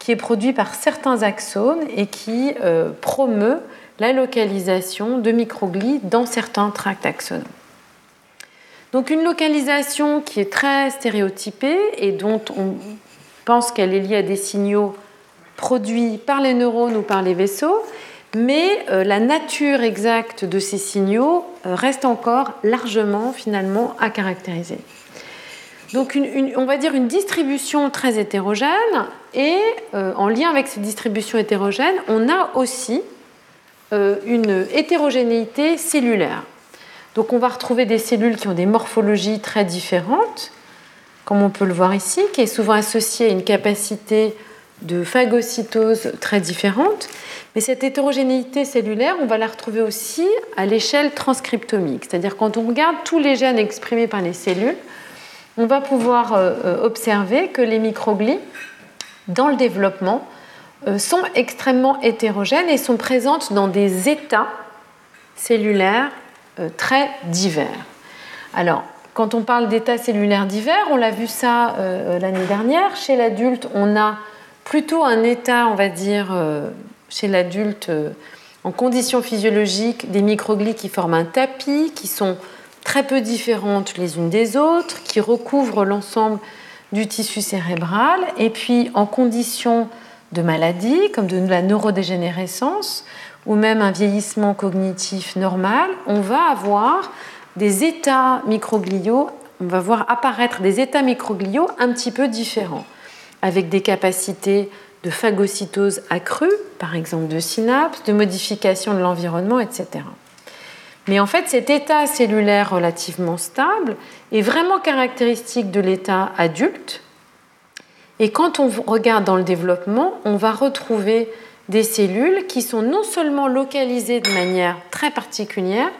B: qui est produit par certains axones et qui promeut la localisation de microglies dans certains tracts axonaux. Donc une localisation qui est très stéréotypée et dont on pense qu'elle est liée à des signaux produits par les neurones ou par les vaisseaux, mais euh, la nature exacte de ces signaux euh, reste encore largement finalement à caractériser. Donc on va dire une distribution très hétérogène et euh, en lien avec cette distribution hétérogène, on a aussi une hétérogénéité cellulaire. Donc on va retrouver des cellules qui ont des morphologies très différentes, comme on peut le voir ici, qui est souvent associée à une capacité de phagocytose très différente. Mais cette hétérogénéité cellulaire, on va la retrouver aussi à l'échelle transcriptomique, c'est-à-dire quand on regarde tous les gènes exprimés par les cellules, on va pouvoir euh, euh, observer que les microglies, dans le développement, euh, sont extrêmement hétérogènes et sont présentes dans des états cellulaires très divers. Alors, quand on parle d'états cellulaires divers, on l'a vu ça l'année dernière, chez l'adulte, on a plutôt un état, on va dire, chez l'adulte en conditions physiologiques, des microglies qui forment un tapis, qui sont très peu différentes les unes des autres, qui recouvrent l'ensemble du tissu cérébral, et puis en conditions de maladie, comme de la neurodégénérescence, ou même un vieillissement cognitif normal, on va avoir des états microgliaux, on va voir apparaître des états microgliaux un petit peu différents, avec des capacités de phagocytose accrue, par exemple de synapses, de modification de l'environnement, etc. Mais en fait, cet état cellulaire relativement stable est vraiment caractéristique de l'état adulte. Et quand on regarde dans le développement, on va retrouver des cellules qui sont non seulement localisées de manière très particulière,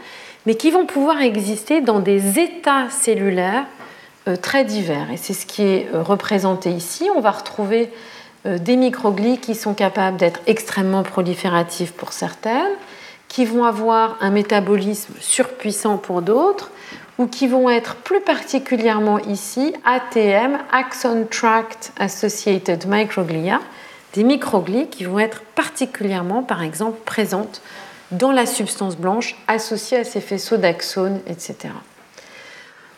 B: mais qui vont pouvoir exister dans des états cellulaires euh, très divers. Et c'est ce qui est euh, représenté ici. On va retrouver euh, des microglies qui sont capables d'être extrêmement prolifératives pour certaines, qui vont avoir un métabolisme surpuissant pour d'autres, ou qui vont être plus particulièrement ici ATM, Axon Tract Associated Microglia, des microglies qui vont être particulièrement, par exemple, présentes dans la substance blanche associée à ces faisceaux d'axones, etc.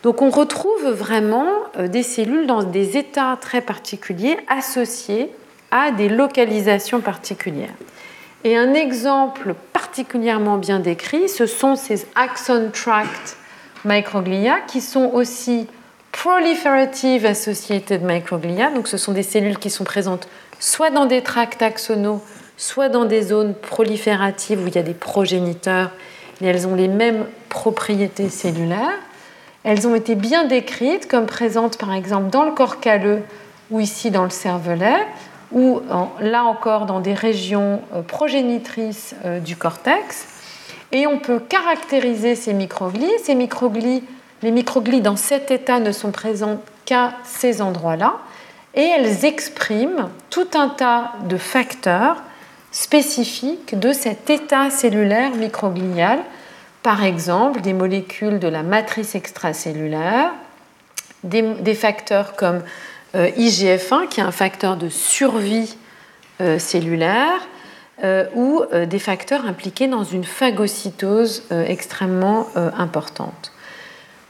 B: Donc on retrouve vraiment euh, des cellules dans des états très particuliers associés à des localisations particulières. Et un exemple particulièrement bien décrit, ce sont ces axon tract microglia qui sont aussi proliferative associated microglia. Donc ce sont des cellules qui sont présentes soit dans des tracts axonaux, soit dans des zones prolifératives où il y a des progéniteurs et elles ont les mêmes propriétés cellulaires. Elles ont été bien décrites comme présentes par exemple dans le corps calleux ou ici dans le cervelet, ou là encore dans des régions euh, progénitrices euh, du cortex. Et on peut caractériser ces microglies. Ces microglies, les microglies dans cet état ne sont présentes qu'à ces endroits-là. Et elles expriment tout un tas de facteurs spécifiques de cet état cellulaire microglial. Par exemple, des molécules de la matrice extracellulaire, des, facteurs comme euh, IGF-1, qui est un facteur de survie euh, cellulaire, euh, ou des facteurs impliqués dans une phagocytose extrêmement importante.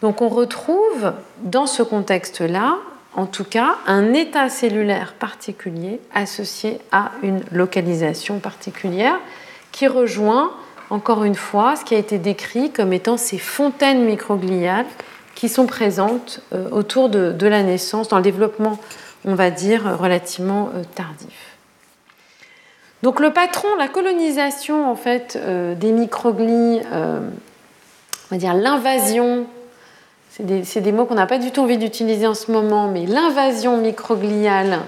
B: Donc on retrouve dans ce contexte-là, en tout cas, un état cellulaire particulier associé à une localisation particulière qui rejoint encore une fois ce qui a été décrit comme étant ces fontaines microgliales qui sont présentes euh, autour de, la naissance, dans le développement, on va dire, relativement euh, tardif. Donc le patron, la colonisation en fait euh, des microglies, on va dire l'invasion, c'est des, mots qu'on n'a pas du tout envie d'utiliser en ce moment, mais l'invasion microgliale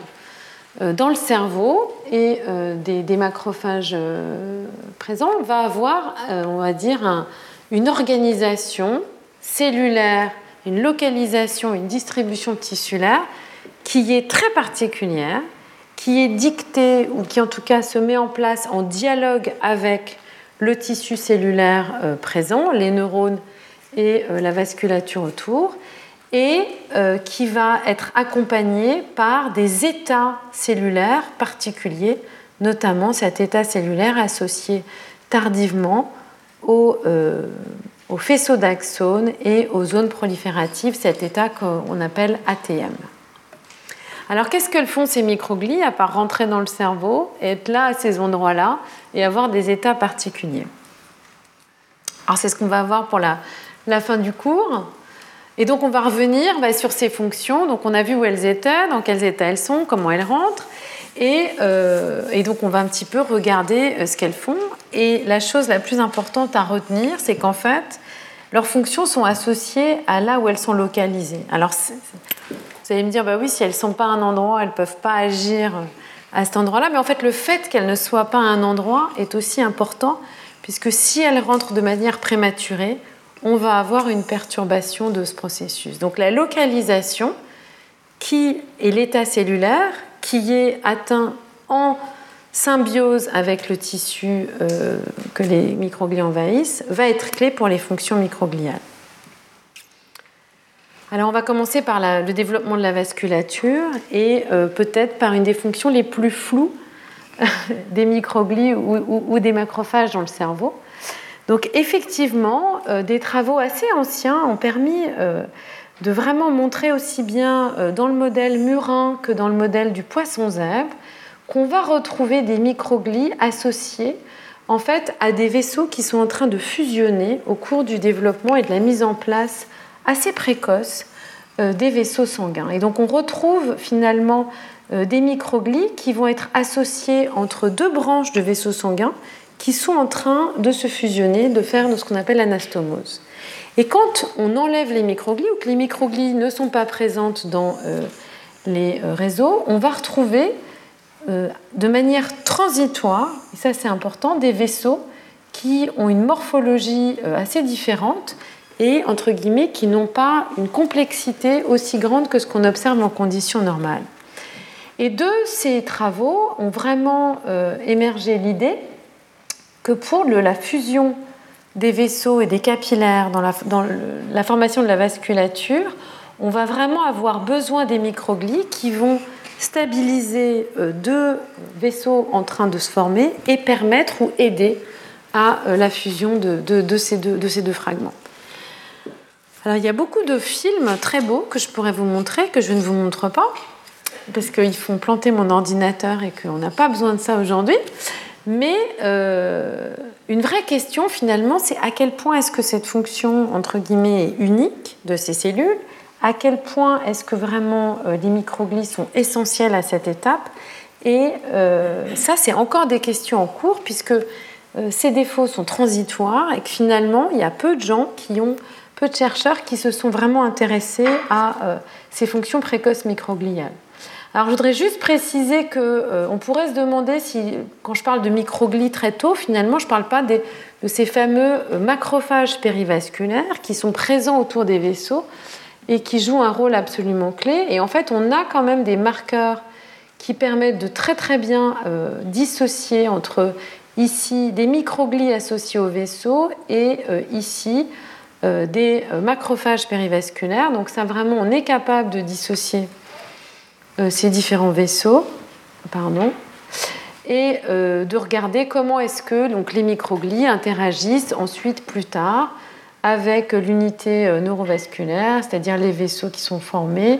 B: dans le cerveau et des, macrophages présents va avoir, on va dire, une organisation cellulaire, une localisation, une distribution tissulaire qui est très particulière, qui est dictée ou qui en tout cas se met en place en dialogue avec le tissu cellulaire euh, présent, les neurones et euh, la vasculature autour, et euh, qui va être accompagnée par des états cellulaires particuliers, notamment cet état cellulaire associé tardivement au aux faisceaux d'axones et aux zones prolifératives, cet état qu'on appelle ATM. Alors qu'est-ce que font ces microglies à part rentrer dans le cerveau, être là à ces endroits-là et avoir des états particuliers? Alors c'est ce qu'on va voir pour la, fin du cours. Et donc on va revenir bah, sur ces fonctions. Donc on a vu où elles étaient, dans quels états elles sont, comment elles rentrent. Euh, et, donc on va un petit peu regarder euh, ce qu'elles font. Et la chose la plus importante à retenir, c'est qu'en fait, leurs fonctions sont associées à là où elles sont localisées. Alors vous allez me dire, bah oui, si elles ne sont pas à un endroit, elles ne peuvent pas agir à cet endroit-là. Mais en fait, le fait qu'elles ne soient pas à un endroit est aussi important, puisque si elles rentrent de manière prématurée, on va avoir une perturbation de ce processus. Donc la localisation, qui est l'état cellulaire, qui est atteint en symbiose avec le tissu euh, que les microglies envahissent, va être clé pour les fonctions microgliales. Alors on va commencer par le développement de la vasculature et euh, peut-être par une des fonctions les plus floues des microglies ou, des macrophages dans le cerveau. Donc effectivement, euh, des travaux assez anciens ont permis de vraiment montrer aussi bien euh, dans le modèle murin que dans le modèle du poisson zèbre qu'on va retrouver des microglies associés en fait à des vaisseaux qui sont en train de fusionner au cours du développement et de la mise en place assez précoce euh, des vaisseaux sanguins. Et donc on retrouve finalement des microglies qui vont être associés entre deux branches de vaisseaux sanguins qui sont en train de se fusionner, de faire ce qu'on appelle l'anastomose. Et quand on enlève les microglies ou que les microglies ne sont pas présentes dans les réseaux, on va retrouver de manière transitoire, et ça c'est important, des vaisseaux qui ont une morphologie assez différente et entre guillemets qui n'ont pas une complexité aussi grande que ce qu'on observe en conditions normales. Et de ces travaux ont vraiment euh, émergé l'idée que pour la fusion des vaisseaux et des capillaires dans, la, formation de la vasculature, on va vraiment avoir besoin des microglies qui vont stabiliser euh, deux vaisseaux en train de se former et permettre ou aider à euh, la fusion de ces deux fragments. Alors, il y a beaucoup de films très beaux que je pourrais vous montrer, que je ne vous montre pas, parce qu'ils font planter mon ordinateur et qu'on n'a pas besoin de ça aujourd'hui. Mais euh, une vraie question finalement, c'est à quel point est-ce que cette fonction, entre guillemets, est unique de ces cellules? À quel point est-ce que vraiment euh, les microglies sont essentiels à cette étape? Et euh, ça, c'est encore des questions en cours, puisque ces défauts sont transitoires et que finalement, il y a peu de gens qui ont peu de chercheurs qui se sont vraiment intéressés à ces fonctions précoces microgliales. Alors je voudrais juste préciser qu'on euh, pourrait se demander si, quand je parle de microglies très tôt, finalement je ne parle pas de ces fameux euh, macrophages périvasculaires qui sont présents autour des vaisseaux et qui jouent un rôle absolument clé. Et en fait, on a quand même des marqueurs qui permettent de très très bien dissocier entre ici des microglies associés au vaisseau et ici euh, des euh, macrophages périvasculaires. Donc ça vraiment, on est capable de dissocier euh, ces différents vaisseaux, pardon, et de regarder comment est-ce que donc, les microglies interagissent ensuite plus tard avec l'unité neurovasculaire, c'est-à-dire les vaisseaux qui sont formés,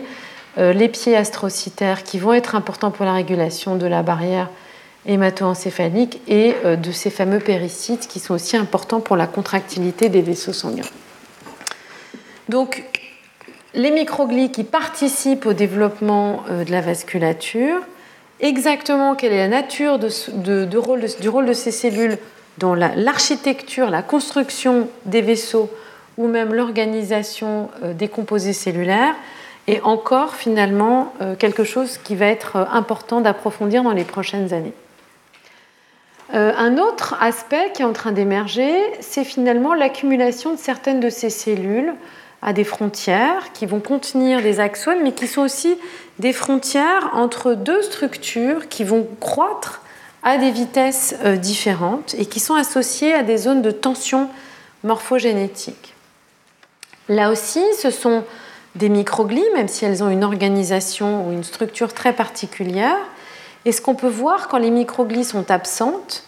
B: les pieds astrocytaires qui vont être importants pour la régulation de la barrière hémato-encéphalique et de ces fameux péricytes qui sont aussi importants pour la contractilité des vaisseaux sanguins. Donc, les microglies qui participent au développement euh, de la vasculature, exactement quelle est la nature du rôle de ces cellules dans l'architecture, la, construction des vaisseaux ou même l'organisation euh, des composés cellulaires, est encore finalement euh, quelque chose qui va être important d'approfondir dans les prochaines années. Un autre aspect qui est en train d'émerger, c'est finalement l'accumulation de certaines de ces cellules à des frontières qui vont contenir des axones, mais qui sont aussi des frontières entre deux structures qui vont croître à des vitesses euh, différentes et qui sont associées à des zones de tension morphogénétique. Là aussi, ce sont des microglies, même si elles ont une organisation ou une structure très particulière. Et ce qu'on peut voir quand les microglies sont absentes,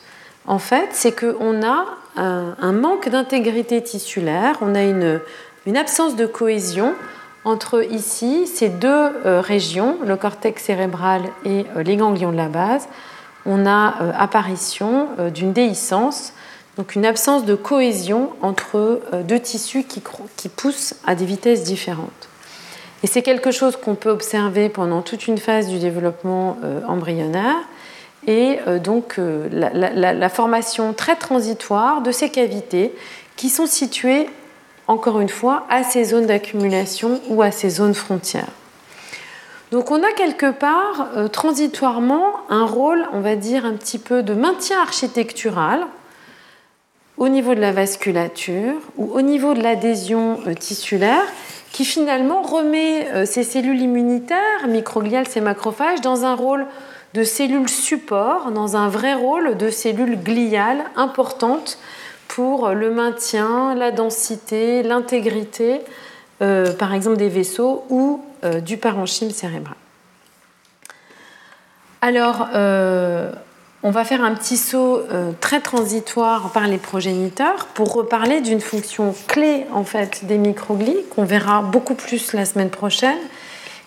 B: en fait, c'est qu'on a un, un manque d'intégrité tissulaire, on a une une absence de cohésion entre ici ces deux euh, régions, le cortex cérébral et euh, les ganglions de la base. On a euh, apparition d'une déhiscence, donc une absence de cohésion entre deux tissus qui, poussent à des vitesses différentes. Et c'est quelque chose qu'on peut observer pendant toute une phase du développement embryonnaire. Et donc la formation très transitoire de ces cavités qui sont situées encore une fois, à ces zones d'accumulation ou à ces zones frontières. Donc on a quelque part euh, transitoirement un rôle, on va dire, un petit peu de maintien architectural au niveau de la vasculature ou au niveau de l'adhésion euh, tissulaire qui finalement remet euh, ces cellules immunitaires, microgliales, ces macrophages, dans un rôle de cellules support, dans un vrai rôle de cellules gliales importantes pour le maintien, la densité, l'intégrité, euh, par exemple des vaisseaux ou euh, du parenchyme cérébral. Alors, euh, on va faire un petit saut très transitoire par les progéniteurs pour reparler d'une fonction clé en fait des microglies qu'on verra beaucoup plus la semaine prochaine,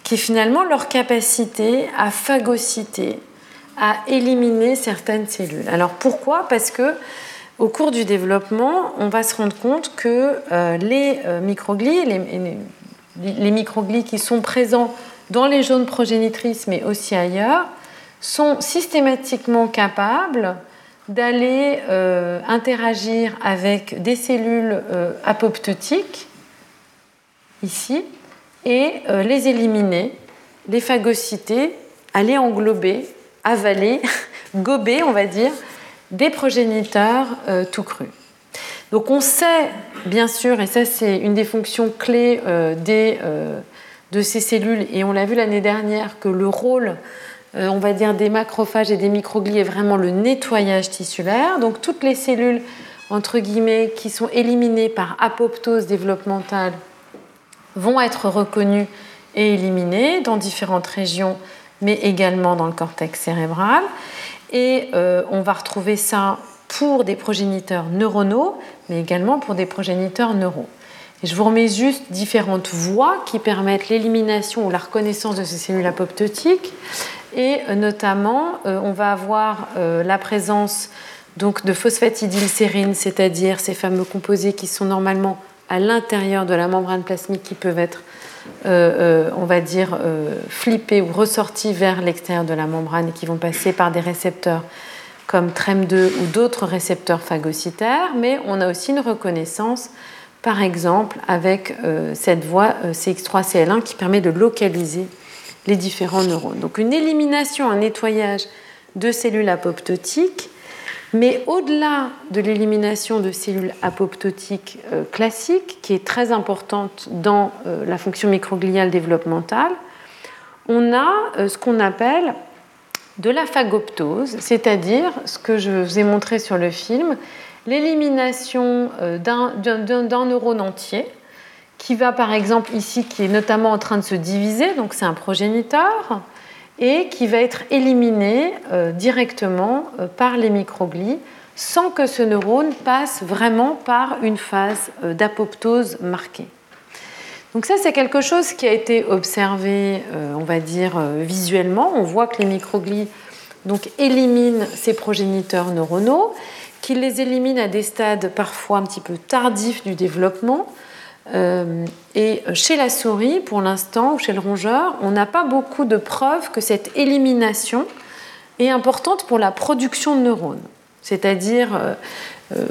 B: qui est finalement leur capacité à phagocyter, à éliminer certaines cellules. Alors pourquoi? Parce que au cours du développement, on va se rendre compte que euh, les euh, microglies, les, microglies qui sont présents dans les jaunes progénitrices, mais aussi ailleurs, sont systématiquement capables d'aller euh, interagir avec des cellules apoptotiques, ici, et les éliminer, les phagocyter, aller englober, avaler, gober, on va dire, des progéniteurs tout crus. Donc on sait, bien sûr, et ça c'est une des fonctions clés des, de ces cellules, et on l'a vu l'année dernière, que le rôle euh, on va dire, des macrophages et des microglies est vraiment le nettoyage tissulaire. Donc toutes les cellules, entre guillemets, qui sont éliminées par apoptose développementale vont être reconnues et éliminées dans différentes régions, mais également dans le cortex cérébral. Et euh, on va retrouver ça pour des progéniteurs neuronaux, mais également pour des progéniteurs neuraux. Et je vous remets juste différentes voies qui permettent l'élimination ou la reconnaissance de ces cellules apoptotiques. Et euh, notamment, euh, on va avoir la présence donc, de phosphatidylsérine, c'est-à-dire ces fameux composés qui sont normalement à l'intérieur de la membrane plasmique qui peuvent être, on va dire, flippés ou ressortis vers l'extérieur de la membrane et qui vont passer par des récepteurs comme TREM2 ou d'autres récepteurs phagocytaires, mais on a aussi une reconnaissance, par exemple, avec cette voie CX3CL1 qui permet de localiser les différents neurones. Donc une élimination, un nettoyage de cellules apoptotiques, mais au-delà de l'élimination de cellules apoptotiques euh, classiques, qui est très importante dans euh, la fonction microgliale développementale, on a euh, ce qu'on appelle de la phagoptose, c'est-à-dire ce que je vous ai montré sur le film, l'élimination d'un neurone entier qui va par exemple ici, qui est notamment en train de se diviser, donc c'est un progéniteur, et qui va être éliminé euh, directement euh, par les microglies sans que ce neurone passe vraiment par une phase euh, d'apoptose marquée. Donc ça, c'est quelque chose qui a été observé, on va dire, visuellement. On voit que les microglies donc, éliminent ces progéniteurs neuronaux, qu'ils les éliminent à des stades parfois un petit peu tardifs du développement, euh, et chez la souris, pour l'instant, ou chez le rongeur, on n'a pas beaucoup de preuves que cette élimination est importante pour la production de neurones. C'est-à-dire, euh, euh,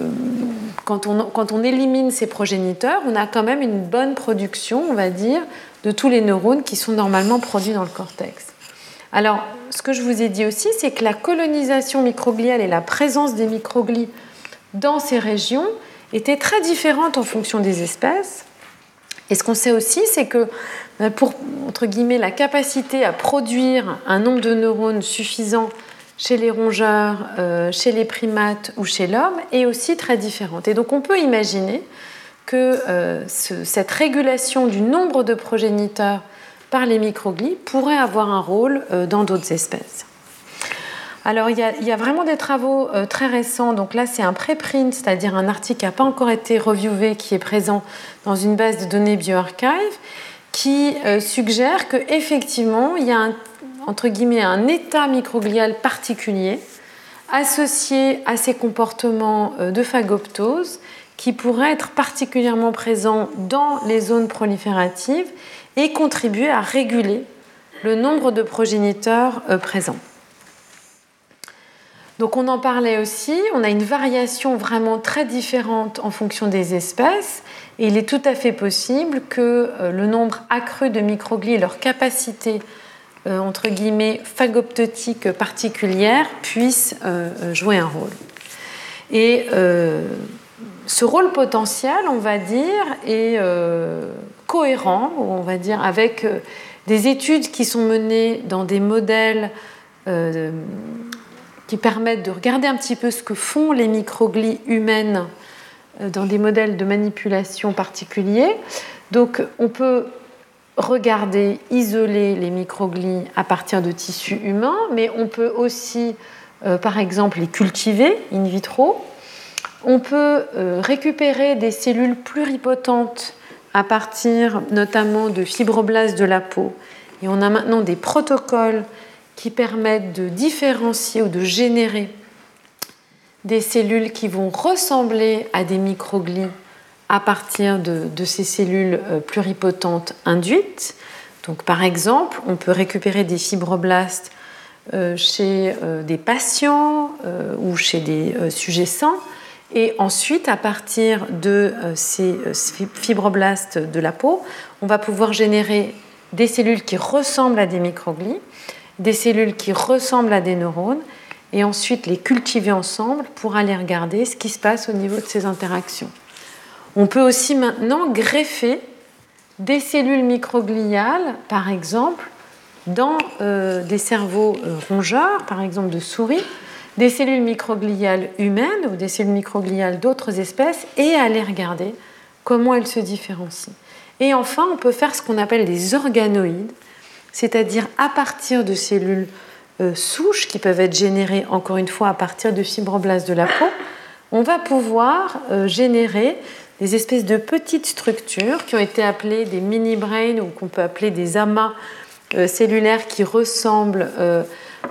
B: quand, on, quand on élimine ces progéniteurs, on a quand même une bonne production, on va dire, de tous les neurones qui sont normalement produits dans le cortex. Alors, ce que je vous ai dit aussi, c'est que la colonisation microgliale et la présence des microglies dans ces régions était très différente en fonction des espèces. Et ce qu'on sait aussi, c'est que euh, pour entre guillemets, la capacité à produire un nombre de neurones suffisant chez les rongeurs, euh, chez les primates ou chez l'homme est aussi très différente. Et donc on peut imaginer que euh, cette régulation du nombre de progéniteurs par les microglies pourrait avoir un rôle dans d'autres espèces. Alors, il y, a, vraiment des travaux euh, très récents. Donc là, c'est un préprint, c'est-à-dire un article qui n'a pas encore été reviewé, qui est présent dans une base de données bioarchive, qui euh, suggère qu'effectivement, il y a un, état microglial particulier associé à ces comportements euh, de phagoptose qui pourrait être particulièrement présent dans les zones prolifératives et contribuer à réguler le nombre de progéniteurs présents. Donc on en parlait aussi, on a une variation vraiment très différente en fonction des espèces et il est tout à fait possible que euh, le nombre accru de microglies et leur capacité euh, entre guillemets phagoptotique particulière puissent euh, jouer un rôle. Et ce rôle potentiel, on va dire, est cohérent, on va dire, avec des études qui sont menées dans des modèles qui permettent de regarder un petit peu ce que font les microglies humaines euh, dans des modèles de manipulation particuliers. Donc on peut regarder, isoler les microglies à partir de tissus humains, mais on peut aussi, euh, par exemple, les cultiver in vitro. On peut euh, récupérer des cellules pluripotentes à partir notamment de fibroblastes de la peau. Et on a maintenant des protocoles qui permettent de différencier ou de générer des cellules qui vont ressembler à des microglies à partir de, ces cellules euh, pluripotentes induites. Donc, par exemple, on peut récupérer des fibroblastes euh, chez euh, des patients ou chez des sujets sains. Et ensuite, à partir de ces fibroblastes de la peau, on va pouvoir générer des cellules qui ressemblent à des microglies, des cellules qui ressemblent à des neurones, et ensuite les cultiver ensemble pour aller regarder ce qui se passe au niveau de ces interactions. On peut aussi maintenant greffer des cellules microgliales, par exemple, dans euh, des cerveaux euh, rongeurs, par exemple de souris, des cellules microgliales humaines ou des cellules microgliales d'autres espèces et aller regarder comment elles se différencient. Et enfin, on peut faire ce qu'on appelle des organoïdes, c'est-à-dire à partir de cellules euh, souches qui peuvent être générées, encore une fois, à partir de fibroblastes de la peau, on va pouvoir générer des espèces de petites structures qui ont été appelées des mini-brains ou qu'on peut appeler des amas euh, cellulaires qui ressemblent euh,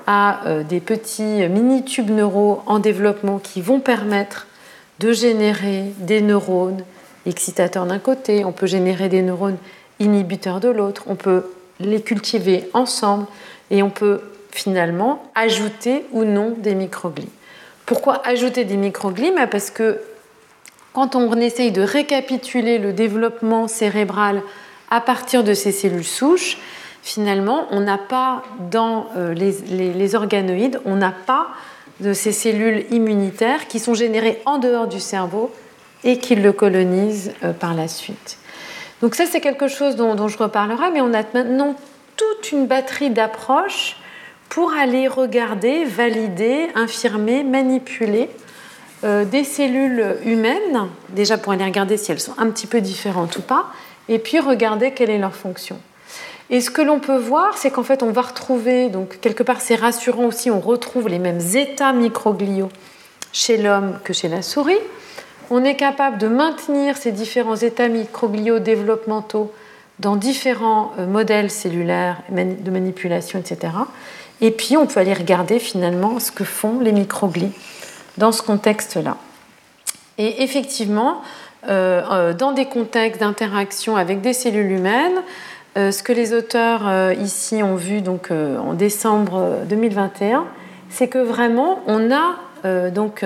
B: à euh, des petits mini-tubes neuraux en développement qui vont permettre de générer des neurones excitateurs d'un côté, on peut générer des neurones inhibiteurs de l'autre, on peut les cultiver ensemble et on peut finalement ajouter ou non des microglies. Pourquoi ajouter des microglies? Ben, Parce que quand on essaye de récapituler le développement cérébral à partir de ces cellules souches, finalement, on n'a pas dans euh, les, organoïdes, on n'a pas de ces cellules immunitaires qui sont générées en dehors du cerveau et qui le colonisent euh, par la suite. Donc ça, c'est quelque chose dont, je reparlerai, mais on a maintenant toute une batterie d'approches pour aller regarder, valider, infirmer, manipuler euh, des cellules humaines, déjà pour aller regarder si elles sont un petit peu différentes ou pas, et puis regarder quelle est leur fonction. Et ce que l'on peut voir, c'est qu'en fait, on va retrouver, donc quelque part c'est rassurant aussi, on retrouve les mêmes états microgliaux chez l'homme que chez la souris. On est capable de maintenir ces différents états microgliaux développementaux dans différents euh, modèles cellulaires de manipulation, etc. Et puis on peut aller regarder finalement ce que font les microglies dans ce contexte-là. Et effectivement, euh, euh, dans des contextes d'interaction avec des cellules humaines, ce que les auteurs ici ont vu donc, en décembre 2021, c'est que vraiment on a donc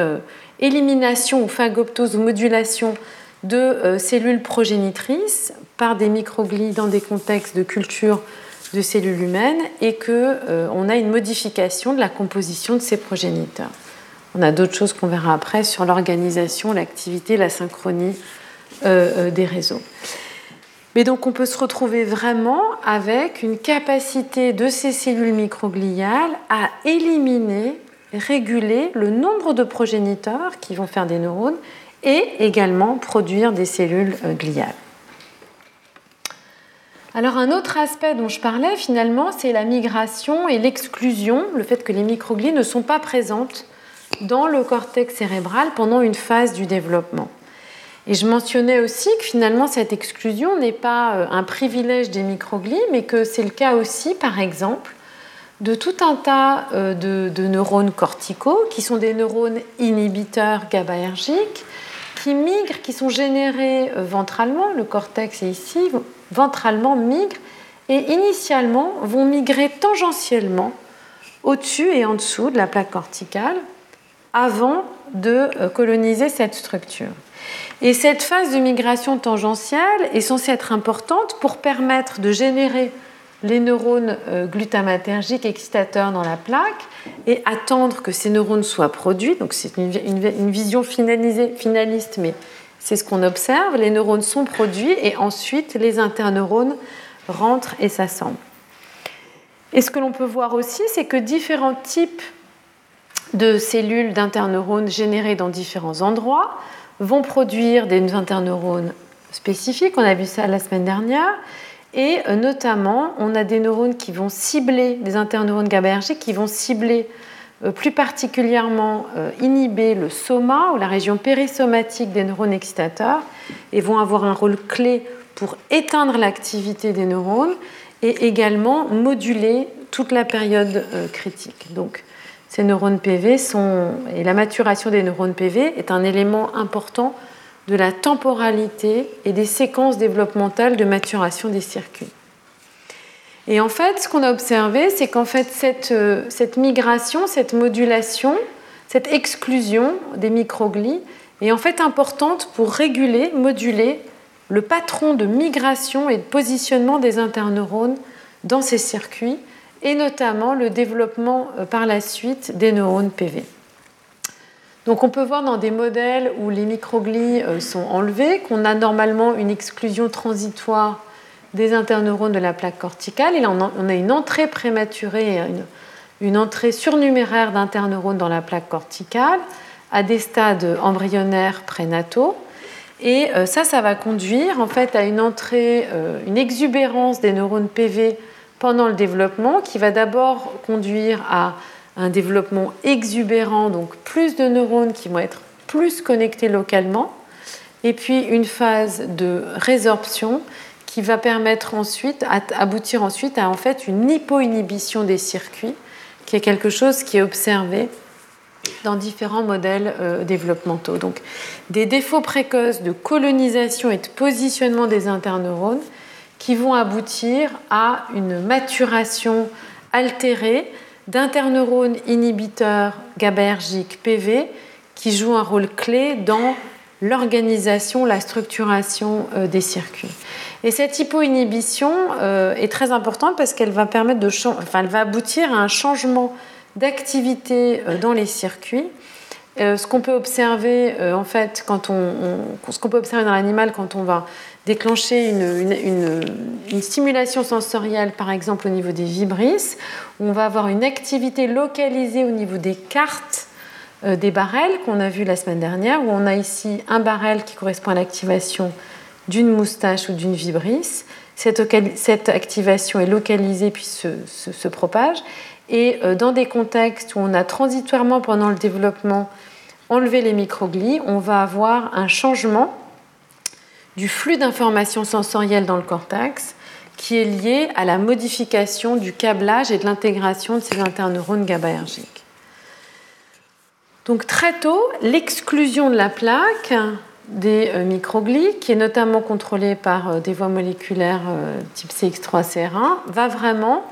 B: élimination ou phagoptose ou modulation de cellules progénitrices par des microglies dans des contextes de culture de cellules humaines et qu'on a une modification de la composition de ces progéniteurs. On a d'autres choses qu'on verra après sur l'organisation, l'activité, la synchronie euh, euh, des réseaux. Mais donc on peut se retrouver vraiment avec une capacité de ces cellules microgliales à éliminer, réguler le nombre de progéniteurs qui vont faire des neurones et également produire des cellules euh, gliales. Alors un autre aspect dont je parlais finalement, c'est la migration et l'exclusion, le fait que les microglies ne sont pas présentes dans le cortex cérébral pendant une phase du développement. Et je mentionnais aussi que finalement cette exclusion n'est pas euh, un privilège des microglies, mais que c'est le cas aussi, par exemple, de tout un tas euh, de, neurones corticaux qui sont des neurones inhibiteurs GABAergiques qui migrent, qui sont générés euh, ventralement, le cortex est ici, ventralement migre et initialement vont migrer tangentiellement au-dessus et en dessous de la plaque corticale avant de euh, coloniser cette structure. Et cette phase de migration tangentielle est censée être importante pour permettre de générer les neurones euh, glutamatergiques excitateurs dans la plaque et attendre que ces neurones soient produits. Donc c'est une, vision finaliste, mais c'est ce qu'on observe. Les neurones sont produits et ensuite les interneurones rentrent et s'assemblent. Et ce que l'on peut voir aussi, c'est que différents types de cellules d'interneurones générées dans différents endroits vont produire des interneurones spécifiques. On a vu ça la semaine dernière. Et euh, notamment, on a des neurones qui vont cibler, des interneurones GABAergiques qui vont cibler euh, plus particulièrement euh, inhiber le soma ou la région périsomatique des neurones excitateurs et vont avoir un rôle clé pour éteindre l'activité des neurones et également moduler toute la période critique. Donc, ces neurones PV sont, et la maturation des neurones PV est un élément important de la temporalité et des séquences développementales de maturation des circuits. Et en fait, ce qu'on a observé, c'est qu'en fait, cette, cette, migration, cette modulation, cette exclusion des microglies est en fait importante pour réguler, moduler le patron de migration et de positionnement des interneurones dans ces circuits, et notamment le développement par la suite des neurones PV. Donc on peut voir dans des modèles où les microglies euh, sont enlevés qu'on a normalement une exclusion transitoire des interneurones de la plaque corticale. Et là, on a une entrée prématurée, une, entrée surnuméraire d'interneurones dans la plaque corticale à des stades embryonnaires prénataux. Et euh, ça, ça va conduire en fait à une entrée, euh, une exubérance des neurones PV pendant le développement qui va d'abord conduire à un développement exubérant, donc plus de neurones qui vont être plus connectés localement, et puis une phase de résorption qui va permettre ensuite, aboutir ensuite à en fait une hypoinhibition des circuits, qui est quelque chose qui est observé dans différents modèles euh, développementaux. Donc des défauts précoces de colonisation et de positionnement des interneurones qui vont aboutir à une maturation altérée d'interneurones inhibiteurs GABAergiques PV qui jouent un rôle clé dans l'organisation, la structuration euh, des circuits. Et cette hypoinhibition euh, est très importante parce qu'elle va permettre de, enfin, elle va aboutir à un changement d'activité euh, dans les circuits. Ce qu'on peut observer en fait quand on, ce qu'on peut observer dans l'animal quand on va déclencher une, stimulation sensorielle, par exemple au niveau des vibrisses, on va avoir une activité localisée au niveau des cartes euh, des barrels qu'on a vu la semaine dernière, où on a ici un barrel qui correspond à l'activation d'une moustache ou d'une vibrisse. Cette, activation est localisée puis se, propage. Et euh, dans des contextes où on a transitoirement pendant le développement enlevé les microglies, on va avoir un changement du flux d'informations sensorielles dans le cortex qui est lié à la modification du câblage et de l'intégration de ces interneurones GABAergiques. Donc très tôt, l'exclusion de la plaque des euh, microglies, qui est notamment contrôlée par euh, des voies moléculaires euh, type CX3CR1, va vraiment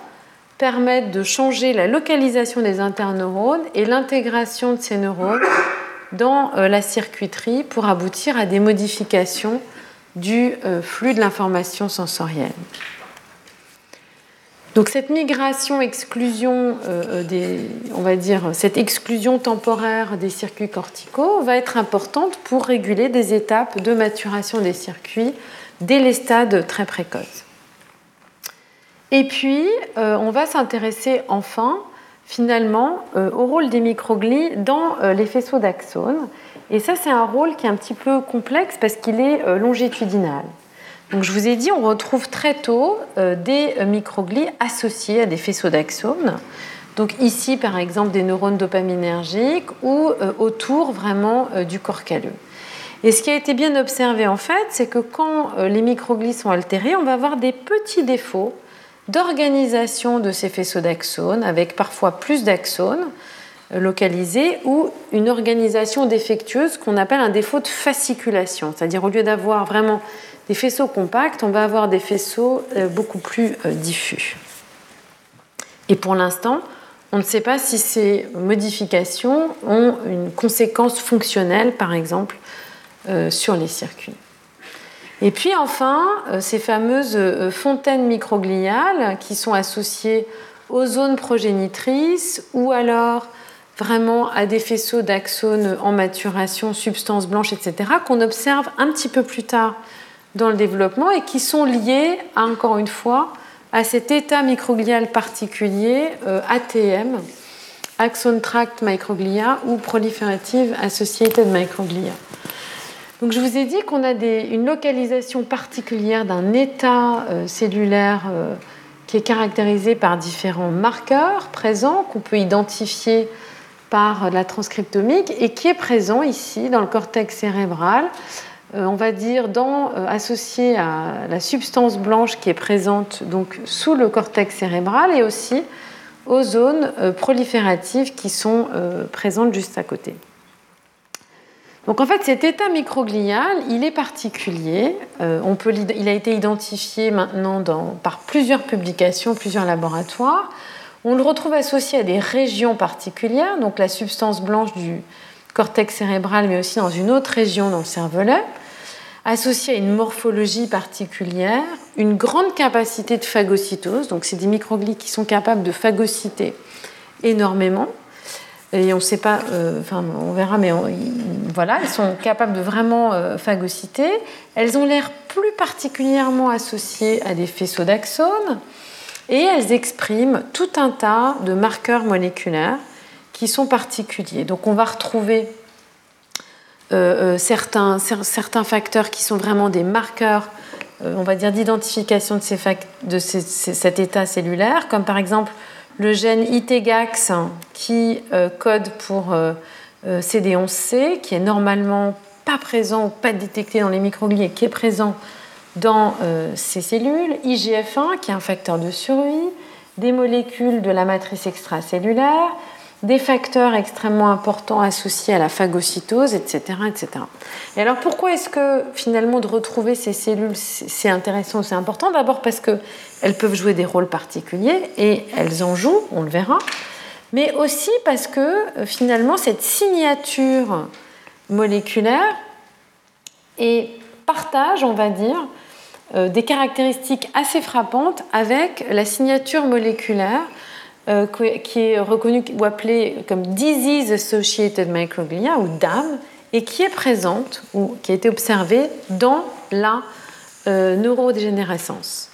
B: permettre de changer la localisation des interneurones et l'intégration de ces neurones dans la circuiterie pour aboutir à des modifications du euh, flux de l'information sensorielle. Donc cette migration, exclusion, euh, des, on va dire cette exclusion temporaire des circuits corticaux va être importante pour réguler des étapes de maturation des circuits dès les stades très précoces. Et puis, euh, on va s'intéresser enfin, finalement, au rôle des microglies dans les faisceaux d'axones et ça, c'est un rôle qui est un petit peu complexe parce qu'il est euh, longitudinal. Donc, je vous ai dit, on retrouve très tôt euh, des euh, microglies associés à des faisceaux d'axones. Donc ici, par exemple, des neurones dopaminergiques ou autour vraiment du corps calleux. Et ce qui a été bien observé en fait, c'est que quand les microglies sont altérés, on va avoir des petits défauts d'organisation de ces faisceaux d'axones, avec parfois plus d'axones, localisé ou une organisation défectueuse qu'on appelle un défaut de fasciculation. C'est-à-dire au lieu d'avoir vraiment des faisceaux compacts, on va avoir des faisceaux euh, beaucoup plus euh, diffus. Et pour l'instant, on ne sait pas si ces modifications ont une conséquence fonctionnelle, par exemple, euh, sur les circuits. Et puis enfin, ces fameuses fontaines microgliales qui sont associées aux zones progénitrices ou alors vraiment à des faisceaux d'axones en maturation, substances blanches, etc., qu'on observe un petit peu plus tard dans le développement et qui sont liés, encore une fois, à cet état microglial particulier, euh, ATM, Axon Tract Microglia ou Proliferative Associated Microglia. Donc je vous ai dit qu'on a une localisation particulière d'un état euh, cellulaire euh, qui est caractérisé par différents marqueurs présents qu'on peut identifier par la transcriptomique et qui est présent ici dans le cortex cérébral, euh, on va dire euh, associé à la substance blanche qui est présente donc sous le cortex cérébral et aussi aux zones euh, prolifératives qui sont présentes juste à côté. Donc en fait, cet état microglial, il est particulier. On peut, il a été identifié maintenant par plusieurs publications, plusieurs laboratoires. On le retrouve associé à des régions particulières, donc la substance blanche du cortex cérébral, mais aussi dans une autre région dans le cervelet, associé à une morphologie particulière, une grande capacité de phagocytose, donc c'est des microglies qui sont capables de phagocyter énormément, et on ne sait pas, euh, enfin on verra, mais voilà, elles sont capables de vraiment euh, phagocyter. Elles ont l'air plus particulièrement associées à des faisceaux d'axones et elles expriment tout un tas de marqueurs moléculaires qui sont particuliers. Donc on va retrouver euh, certains, certains, facteurs qui sont vraiment des marqueurs, on va dire, d'identification de, cet état cellulaire, comme par exemple le gène ITGAX qui euh, code pour euh, euh, CD11C, qui est normalement pas présent ou pas détecté dans les microglies et qui est présent dans ces cellules, IGF1 qui est un facteur de survie, des molécules de la matrice extracellulaire, des facteurs extrêmement importants associés à la phagocytose, etc. etc. Et alors pourquoi est-ce que finalement de retrouver ces cellules, c'est intéressant, c'est important? D'abord parce qu'elles peuvent jouer des rôles particuliers, et elles en jouent, on le verra, mais aussi parce que euh, finalement cette signature moléculaire et partage, on va dire, euh, des caractéristiques assez frappantes avec la signature moléculaire euh, qui est reconnu ou appelée comme Disease Associated Microglia ou DAM et qui est présente ou qui a été observée dans la euh, neurodégénérescence.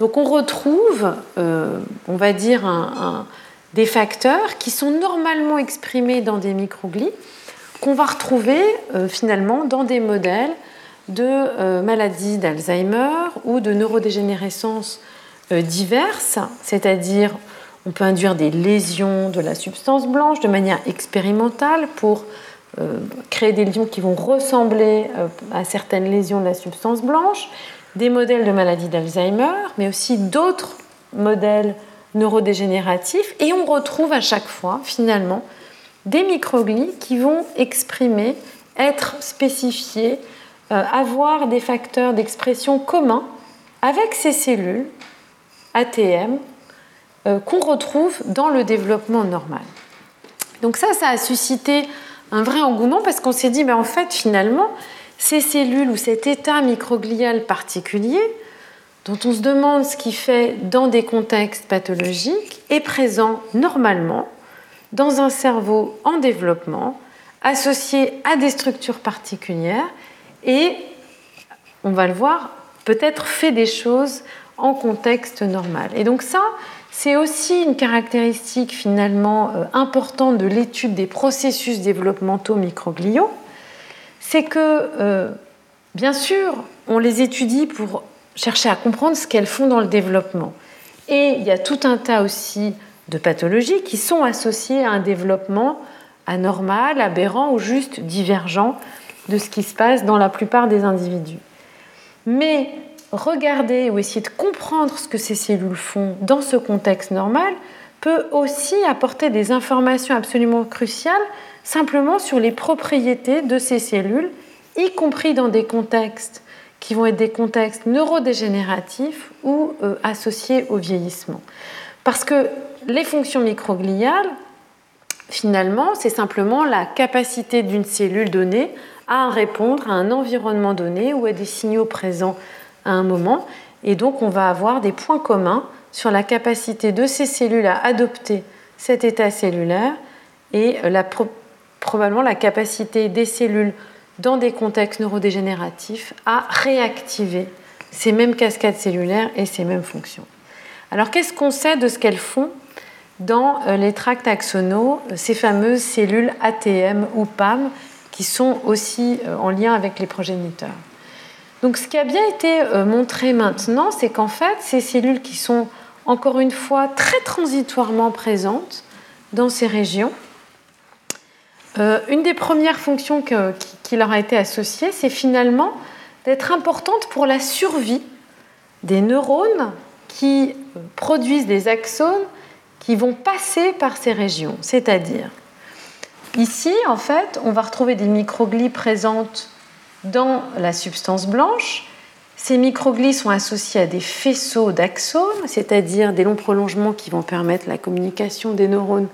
B: Donc on retrouve, euh, on va dire, des facteurs qui sont normalement exprimés dans des microglies qu'on va retrouver finalement dans des modèles de maladies d'Alzheimer ou de neurodégénérescence diverses, c'est-à-dire on peut induire des lésions de la substance blanche de manière expérimentale pour euh, créer des lésions qui vont ressembler euh, à certaines lésions de la substance blanche, des modèles de maladie d'Alzheimer, mais aussi d'autres modèles neurodégénératifs. Et on retrouve à chaque fois, finalement, des microglies qui vont exprimer, être spécifiés, euh, avoir des facteurs d'expression communs avec ces cellules ATM euh, qu'on retrouve dans le développement normal. Donc ça, ça a suscité un vrai engouement parce qu'on s'est dit, en fait, finalement, ces cellules ou cet état microglial particulier, dont on se demande ce qu'il fait dans des contextes pathologiques, est présent normalement dans un cerveau en développement, associé à des structures particulières, et, on va le voir, peut-être fait des choses en contexte normal. Et donc ça, c'est aussi une caractéristique finalement euh, importante de l'étude des processus développementaux microgliaux, c'est que, euh, bien sûr, on les étudie pour chercher à comprendre ce qu'elles font dans le développement. Et il y a tout un tas aussi de pathologies qui sont associées à un développement anormal, aberrant ou juste divergent de ce qui se passe dans la plupart des individus. Mais regarder ou essayer de comprendre ce que ces cellules font dans ce contexte normal peut aussi apporter des informations absolument cruciales simplement sur les propriétés de ces cellules, y compris dans des contextes qui vont être des contextes neurodégénératifs ou euh, associés au vieillissement. Parce que les fonctions microgliales, finalement, c'est simplement la capacité d'une cellule donnée à répondre à un environnement donné ou à des signaux présents à un moment. Et donc, on va avoir des points communs sur la capacité de ces cellules à adopter cet état cellulaire et la, probablement la capacité des cellules dans des contextes neurodégénératifs à réactiver ces mêmes cascades cellulaires et ces mêmes fonctions. Alors qu'est-ce qu'on sait de ce qu'elles font dans euh, les tracts axonaux, ces fameuses cellules ATM ou PAM qui sont aussi euh, en lien avec les progéniteurs donc ce qui a bien été euh, montré maintenant, c'est qu'en fait, ces cellules qui sont encore une fois très transitoirement présentes dans ces régions, euh, une des premières fonctions qui, leur a été associée, c'est finalement d'être importante pour la survie des neurones qui produisent des axones qui vont passer par ces régions. C'est-à-dire, Ici, en fait, on va retrouver des microglies présentes dans la substance blanche. Ces microglies sont associés à des faisceaux d'axones, c'est-à-dire des longs prolongements qui vont permettre la communication des neurones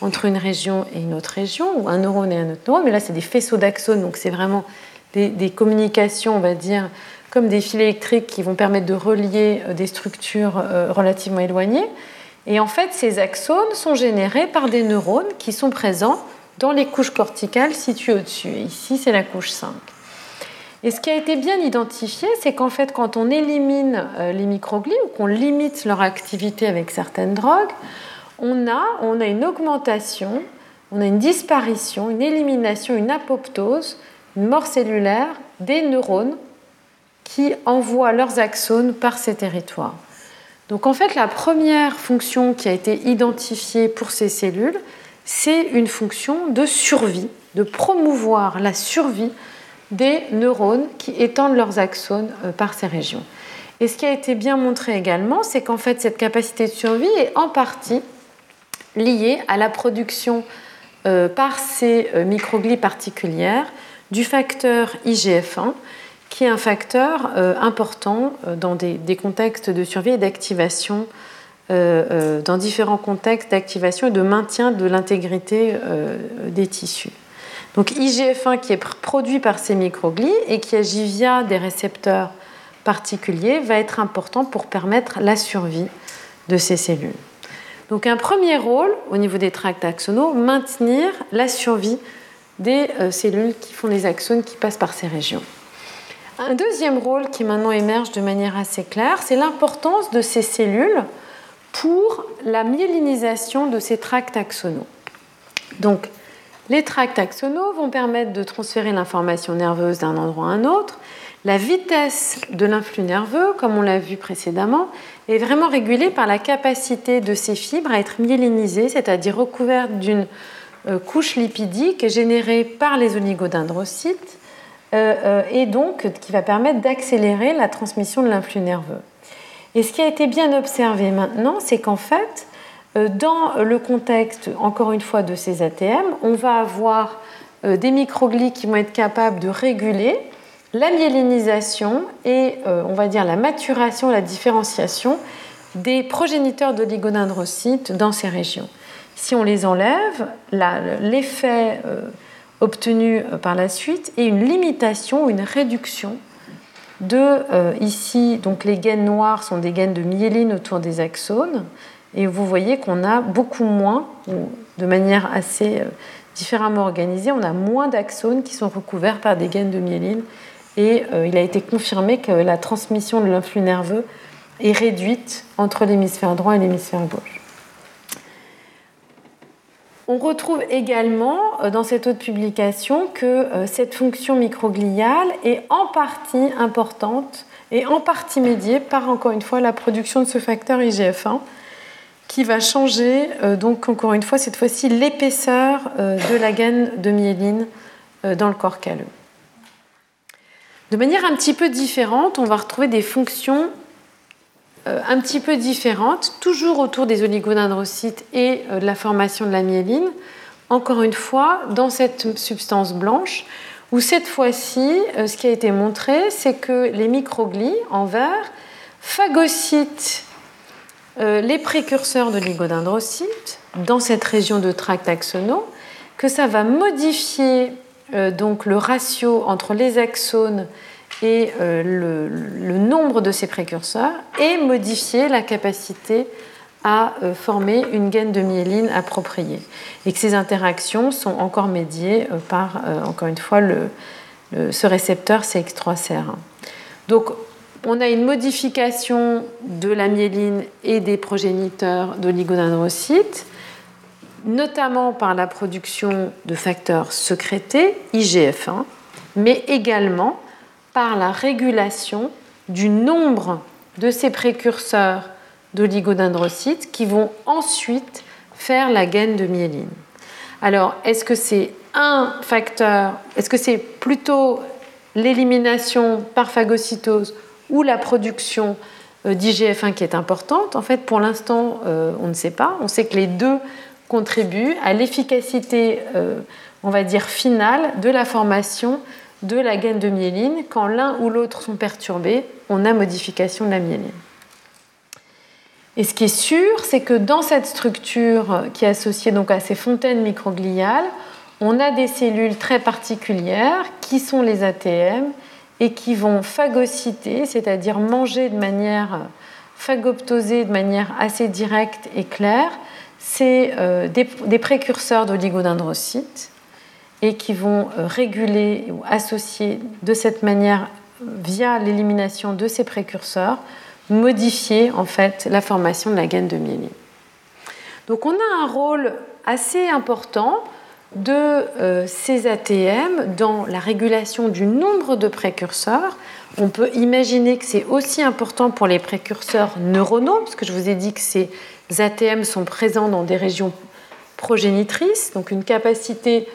B: entre une région et une autre région, ou un neurone et un autre neurone. Mais là, c'est des faisceaux d'axones, donc c'est vraiment des, communications, on va dire, comme des fils électriques qui vont permettre de relier euh, des structures euh, relativement éloignées. Et en fait, ces axones sont générés par des neurones qui sont présents dans les couches corticales situées au-dessus. Ici, c'est la couche 5. Et ce qui a été bien identifié, c'est qu'en fait, quand on élimine euh, les microglies ou qu'on limite leur activité avec certaines drogues, on a, on a une augmentation, on a une disparition, une élimination, une apoptose, une mort cellulaire des neurones qui envoient leurs axones par ces territoires. Donc en fait, la première fonction qui a été identifiée pour ces cellules, c'est une fonction de survie, de promouvoir la survie des neurones qui étendent leurs axones euh, par ces régions. Et ce qui a été bien montré également, c'est qu'en fait, cette capacité de survie est en partie liée à la production euh, par ces euh, microglies particulières du facteur IGF-1, qui est un facteur important dans des, contextes de survie et d'activation, dans différents contextes d'activation et de maintien de l'intégrité des tissus. Donc IGF-1 qui est produit par ces microglies et qui agit via des récepteurs particuliers va être important pour permettre la survie de ces cellules. Donc un premier rôle au niveau des tracts axonaux, maintenir la survie des cellules qui font les axones qui passent par ces régions. Un deuxième rôle qui maintenant émerge de manière assez claire, c'est l'importance de ces cellules pour la myélinisation de ces tracts axonaux. Donc, les tracts axonaux vont permettre de transférer l'information nerveuse d'un endroit à un autre. La vitesse de l'influx nerveux, comme on l'a vu précédemment, est vraiment régulée par la capacité de ces fibres à être myélinisées, c'est-à-dire recouvertes d'une euh, couche lipidique générée par les oligodendrocytes euh, euh, et donc qui va permettre d'accélérer la transmission de l'influx nerveux. Et ce qui a été bien observé maintenant, c'est qu'en fait, euh, dans le contexte, encore une fois, de ces ATM, on va avoir des microglies qui vont être capables de réguler la myélinisation et, on va dire, la maturation, la différenciation des progéniteurs d'oligodendrocytes dans ces régions. Si on les enlève, l'effet obtenue euh, par la suite et une limitation, une réduction de, euh, ici, donc les gaines noires sont des gaines de myéline autour des axones, et vous voyez qu'on a beaucoup moins, ou de manière assez euh, différemment organisée, on a moins d'axones qui sont recouverts par des gaines de myéline, et il a été confirmé que la transmission de l'influx nerveux est réduite entre l'hémisphère droit et l'hémisphère gauche. On retrouve également euh, dans cette autre publication que euh, cette fonction microgliale est en partie importante et en partie médiée par encore une fois la production de ce facteur IGF-1 qui va changer euh, donc encore une fois cette fois-ci l'épaisseur de la gaine de myéline dans le corps calleux. De manière un petit peu différente, on va retrouver des fonctions un petit peu différente, toujours autour des oligodendrocytes et euh, de la formation de la myéline, encore une fois dans cette substance blanche, où cette fois-ci, euh, ce qui a été montré, c'est que les microglies en vert phagocytent les précurseurs de l'oligodendrocyte dans cette région de tract axonaux, que ça va modifier donc le ratio entre les axones et euh, le, nombre de ces précurseurs et modifier la capacité à euh, former une gaine de myéline appropriée. Et que ces interactions sont encore médiées euh, par, encore une fois, ce récepteur CX3CR1. Donc, on a une modification de la myéline et des progéniteurs d'oligodendrocytes, notamment par la production de facteurs sécrétés, IGF-1, mais également par la régulation du nombre de ces précurseurs d'oligodendrocytes qui vont ensuite faire la gaine de myéline. Alors, est-ce que c'est un facteur, est-ce que c'est plutôt l'élimination par phagocytose ou la production euh, d'IGF-1 qui est importante? En fait, pour l'instant, euh, on ne sait pas. On sait que les deux contribuent à l'efficacité, euh, on va dire, finale de la formation de la gaine de myéline. Quand l'un ou l'autre sont perturbés, on a modification de la myéline. Et ce qui est sûr, c'est que dans cette structure qui est associée donc à ces fontaines microgliales, on a des cellules très particulières qui sont les ATM et qui vont phagocyter, c'est-à-dire manger de manière phagoptoser de manière assez directe et claire, euh, des, précurseurs d'oligodendrocytes et qui vont euh, réguler ou associer de cette manière, via l'élimination de ces précurseurs, modifier en fait la formation de la gaine de myéline. Donc on a un rôle assez important de euh, ces ATM dans la régulation du nombre de précurseurs. On peut imaginer que c'est aussi important pour les précurseurs neuronaux, parce que je vous ai dit que ces ATM sont présents dans des régions progénitrices, donc une capacité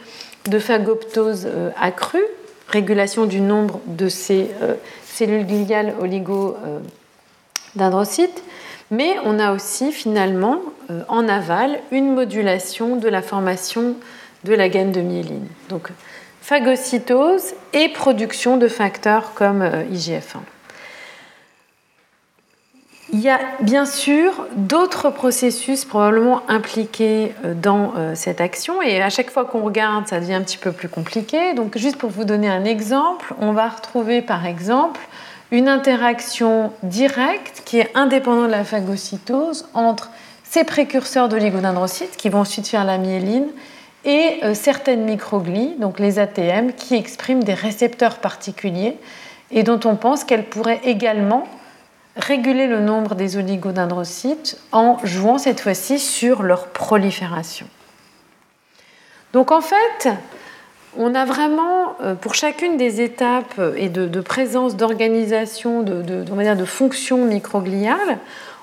B: de phagoptose euh, accrue, régulation du nombre de ces euh, cellules gliales oligodendrocytes, mais on a aussi finalement en aval une modulation de la formation de la gaine de myéline. Donc phagocytose et production de facteurs comme euh, IGF-1. Il y a bien sûr d'autres processus probablement impliqués euh, dans euh, cette action et à chaque fois qu'on regarde, ça devient un petit peu plus compliqué. Donc juste pour vous donner un exemple, on va retrouver par exemple une interaction directe qui est indépendante de la phagocytose entre ces précurseurs d'oligodendrocytes qui vont ensuite faire la myéline et euh, certaines microglies, donc les ATM, qui expriment des récepteurs particuliers et dont on pense qu'elles pourraient également réguler le nombre des oligodendrocytes en jouant cette fois-ci sur leur prolifération. Donc en fait, on a vraiment, euh, pour chacune des étapes et de, présence d'organisation, de, de, de fonctions microgliales,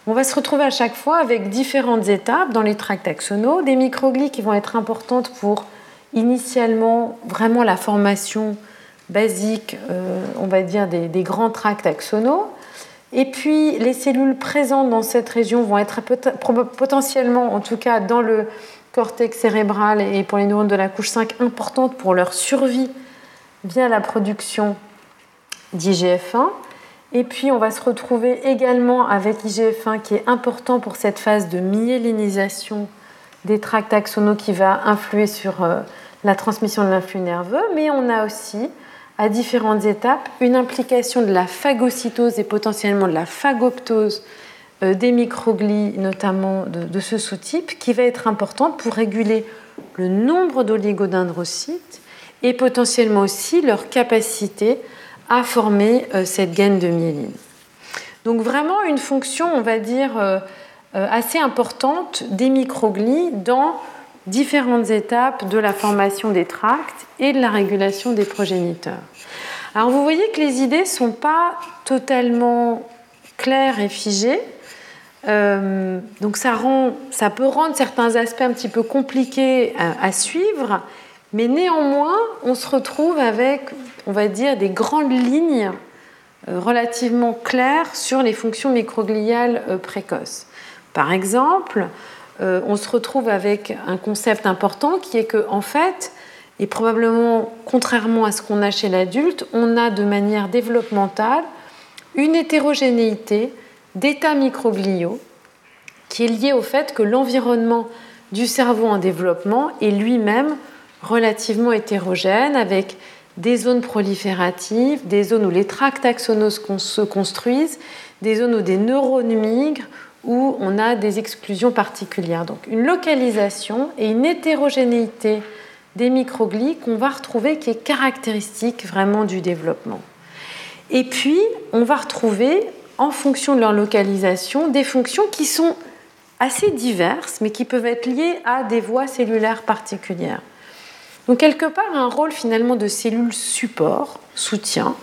B: on va se retrouver à chaque fois avec différentes étapes dans les tracts axonaux, des microglies qui vont être importantes pour initialement vraiment la formation basique, euh, on va dire, des, grands tracts axonaux. Et puis les cellules présentes dans cette région vont être potentiellement, en tout cas dans le cortex cérébral et pour les neurones de la couche 5, importantes pour leur survie via la production d'IGF-1. Et puis on va se retrouver également avec IGF-1 qui est important pour cette phase de myélinisation des tracts axonaux qui va influer sur euh, la transmission de l'influx nerveux, mais on a aussi à différentes étapes une implication de la phagocytose et potentiellement de la phagoptose euh, des microglies, notamment de, ce sous-type, qui va être importante pour réguler le nombre d'oligodendrocytes et potentiellement aussi leur capacité à former euh, cette gaine de myéline. Donc vraiment une fonction, on va dire, euh, assez importante des microglies dans différentes étapes de la formation des tracts et de la régulation des progéniteurs. Alors vous voyez que les idées ne sont pas totalement claires et figées. donc ça, rend, ça, peut rendre certains aspects un petit peu compliqués à suivre, mais néanmoins, on se retrouve avec, on va dire, des grandes lignes euh, relativement claires sur les fonctions microgliales euh, précoces. Par exemple, euh, on se retrouve avec un concept important qui est que, en fait, et probablement contrairement à ce qu'on a chez l'adulte, on a de manière développementale une hétérogénéité d'états microgliaux qui est liée au fait que l'environnement du cerveau en développement est lui-même relativement hétérogène avec des zones prolifératives, des zones où les tracts axonaux se construisent, des zones où des neurones migrent, où on a des exclusions particulières. Donc une localisation et une hétérogénéité des microglies qu'on va retrouver qui est caractéristique vraiment du développement. Et puis, on va retrouver, en fonction de leur localisation, des fonctions qui sont assez diverses, mais qui peuvent être liées à des voies cellulaires particulières. Donc quelque part un rôle finalement de cellule support, soutien,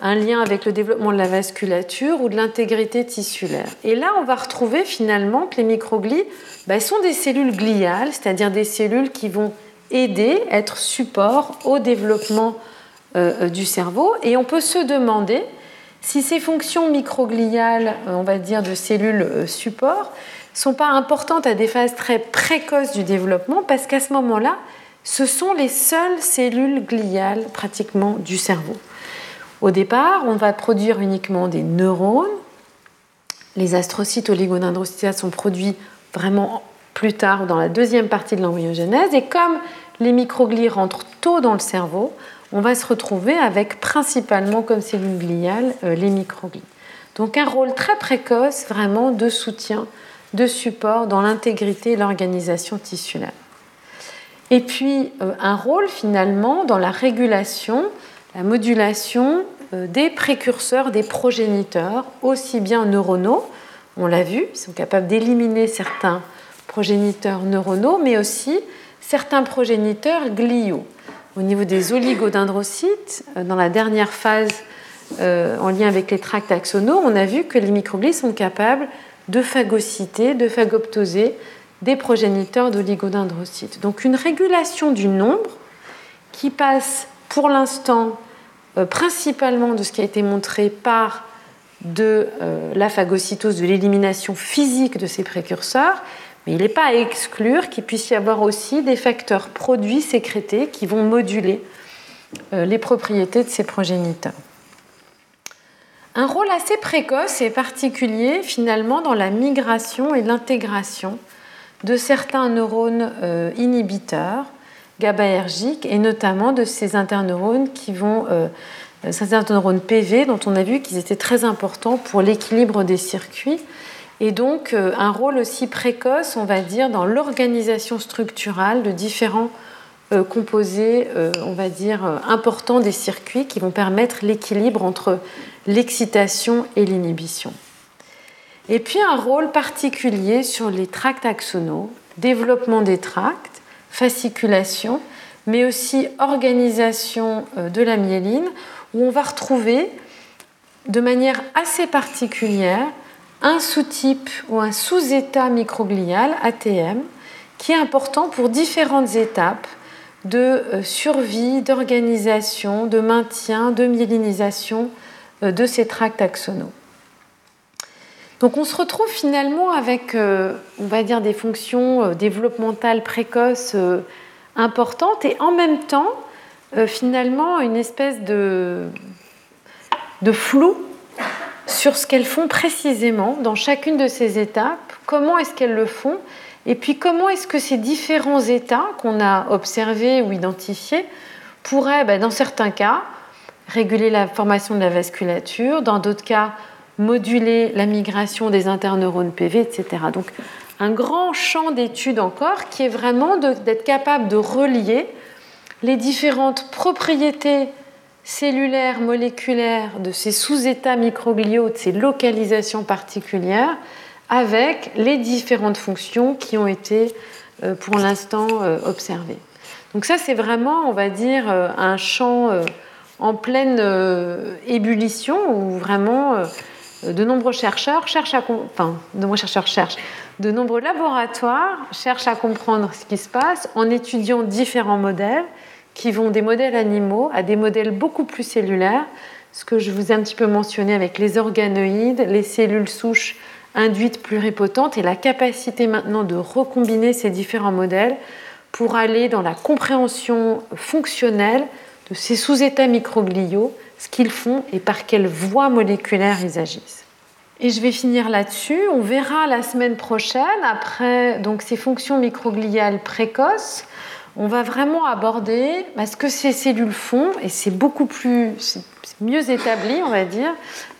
B: un lien avec le développement de la vasculature ou de l'intégrité tissulaire. Et là, on va retrouver finalement que les microglies bah, sont des cellules gliales, c'est-à-dire des cellules qui vont aider, être support au développement euh, du cerveau. Et on peut se demander si ces fonctions microgliales, on va dire de cellules support, sont pas importantes à des phases très précoces du développement, parce qu'à ce moment-là, ce sont les seules cellules gliales pratiquement du cerveau. Au départ, on va produire uniquement des neurones. Les astrocytes oligodendrocytes sont produits vraiment plus tard dans la deuxième partie de l'embryogenèse. Et comme les microglies rentrent tôt dans le cerveau, on va se retrouver avec principalement comme cellules gliales euh, les microglies. Donc un rôle très précoce vraiment de soutien, de support dans l'intégrité et l'organisation tissulaire. Et puis euh, un rôle finalement dans la régulation, la modulation euh, des précurseurs, des progéniteurs, aussi bien neuronaux, on l'a vu, ils sont capables d'éliminer certains progéniteurs neuronaux, mais aussi certains progéniteurs gliaux. Au niveau des oligodendrocytes, euh, dans la dernière phase en lien avec les tracts axonaux, on a vu que les microglies sont capables de phagocyter, de phagoptoser des progéniteurs d'oligodendrocytes. Donc une régulation du nombre qui passe pour l'instant euh, principalement de ce qui a été montré par de euh, la phagocytose, de l'élimination physique de ces précurseurs, mais il n'est pas à exclure qu'il puisse y avoir aussi des facteurs produits sécrétés qui vont moduler euh, les propriétés de ces progéniteurs. Un rôle assez précoce et particulier finalement dans la migration et l'intégration de certains neurones inhibiteurs GABAergiques et notamment de ces interneurones qui vont euh, ces interneurones PV dont on a vu qu'ils étaient très importants pour l'équilibre des circuits et donc euh, un rôle aussi précoce, on va dire, dans l'organisation structurale de différents composés, on va dire, importants des circuits qui vont permettre l'équilibre entre l'excitation et l'inhibition. Et puis un rôle particulier sur les tracts axonaux, développement des tracts, fasciculation, mais aussi organisation euh, de la myéline, où on va retrouver de manière assez particulière un sous-type ou un sous-état microglial, ATM, qui est important pour différentes étapes de euh, survie, d'organisation, de maintien, de myélinisation euh, de ces tracts axonaux. Donc on se retrouve finalement avec, euh, on va dire, des fonctions euh, développementales précoces euh, importantes et en même temps, finalement, une espèce de, flou sur ce qu'elles font précisément dans chacune de ces étapes, comment est-ce qu'elles le font, et puis comment est-ce que ces différents états qu'on a observés ou identifiés pourraient, ben, dans certains cas, réguler la formation de la vasculature, dans d'autres cas, moduler la migration des interneurones PV, etc. Donc un grand champ d'études encore qui est vraiment d'être capable de relier les différentes propriétés cellulaires, moléculaires de ces sous-états microgliaux, de ces localisations particulières, avec les différentes fonctions qui ont été euh, pour l'instant euh, observées. Donc ça, c'est vraiment, on va dire, euh, un champ en pleine ébullition où vraiment de nombreux chercheurs cherchent à enfin, de nombreux chercheurs cherchent, de nombreux laboratoires cherchent à comprendre ce qui se passe en étudiant différents modèles qui vont des modèles animaux à des modèles beaucoup plus cellulaires, ce que je vous ai un petit peu mentionné avec les organoïdes, les cellules souches induites pluripotentes et la capacité maintenant de recombiner ces différents modèles pour aller dans la compréhension fonctionnelle de ces sous-états microgliaux ce qu'ils font et par quelle voie moléculaire ils agissent. Et je vais finir là-dessus. On verra la semaine prochaine, après donc, ces fonctions microgliales précoces, on va vraiment aborder ce que ces cellules font, et c'est beaucoup plus, mieux établi, on va dire.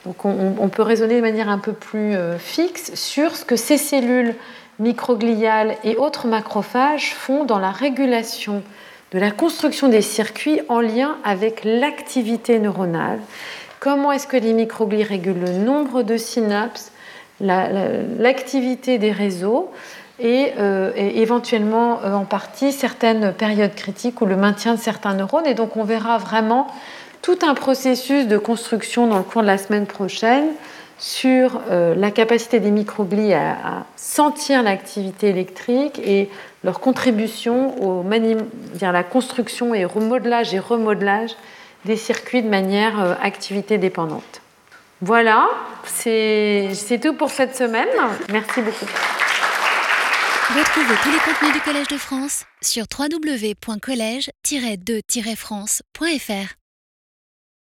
B: Donc on, peut raisonner de manière un peu plus euh, fixe sur ce que ces cellules microgliales et autres macrophages font dans la régulation de la construction des circuits en lien avec l'activité neuronale. Comment est-ce que les microglies régulent le nombre de synapses, l'activité des réseaux et, euh, éventuellement euh, en partie certaines périodes critiques ou le maintien de certains neurones. Et donc on verra vraiment tout un processus de construction dans le cours de la semaine prochaine sur euh, la capacité des microglies à, sentir l'activité électrique et leur contribution au à la construction et remodelage et remodelage des circuits de manière euh, activité dépendante. Voilà, c'est tout pour cette semaine. Merci beaucoup.
A: Retrouvez tous les contenus du Collège de France sur www.colège-2-france.fr.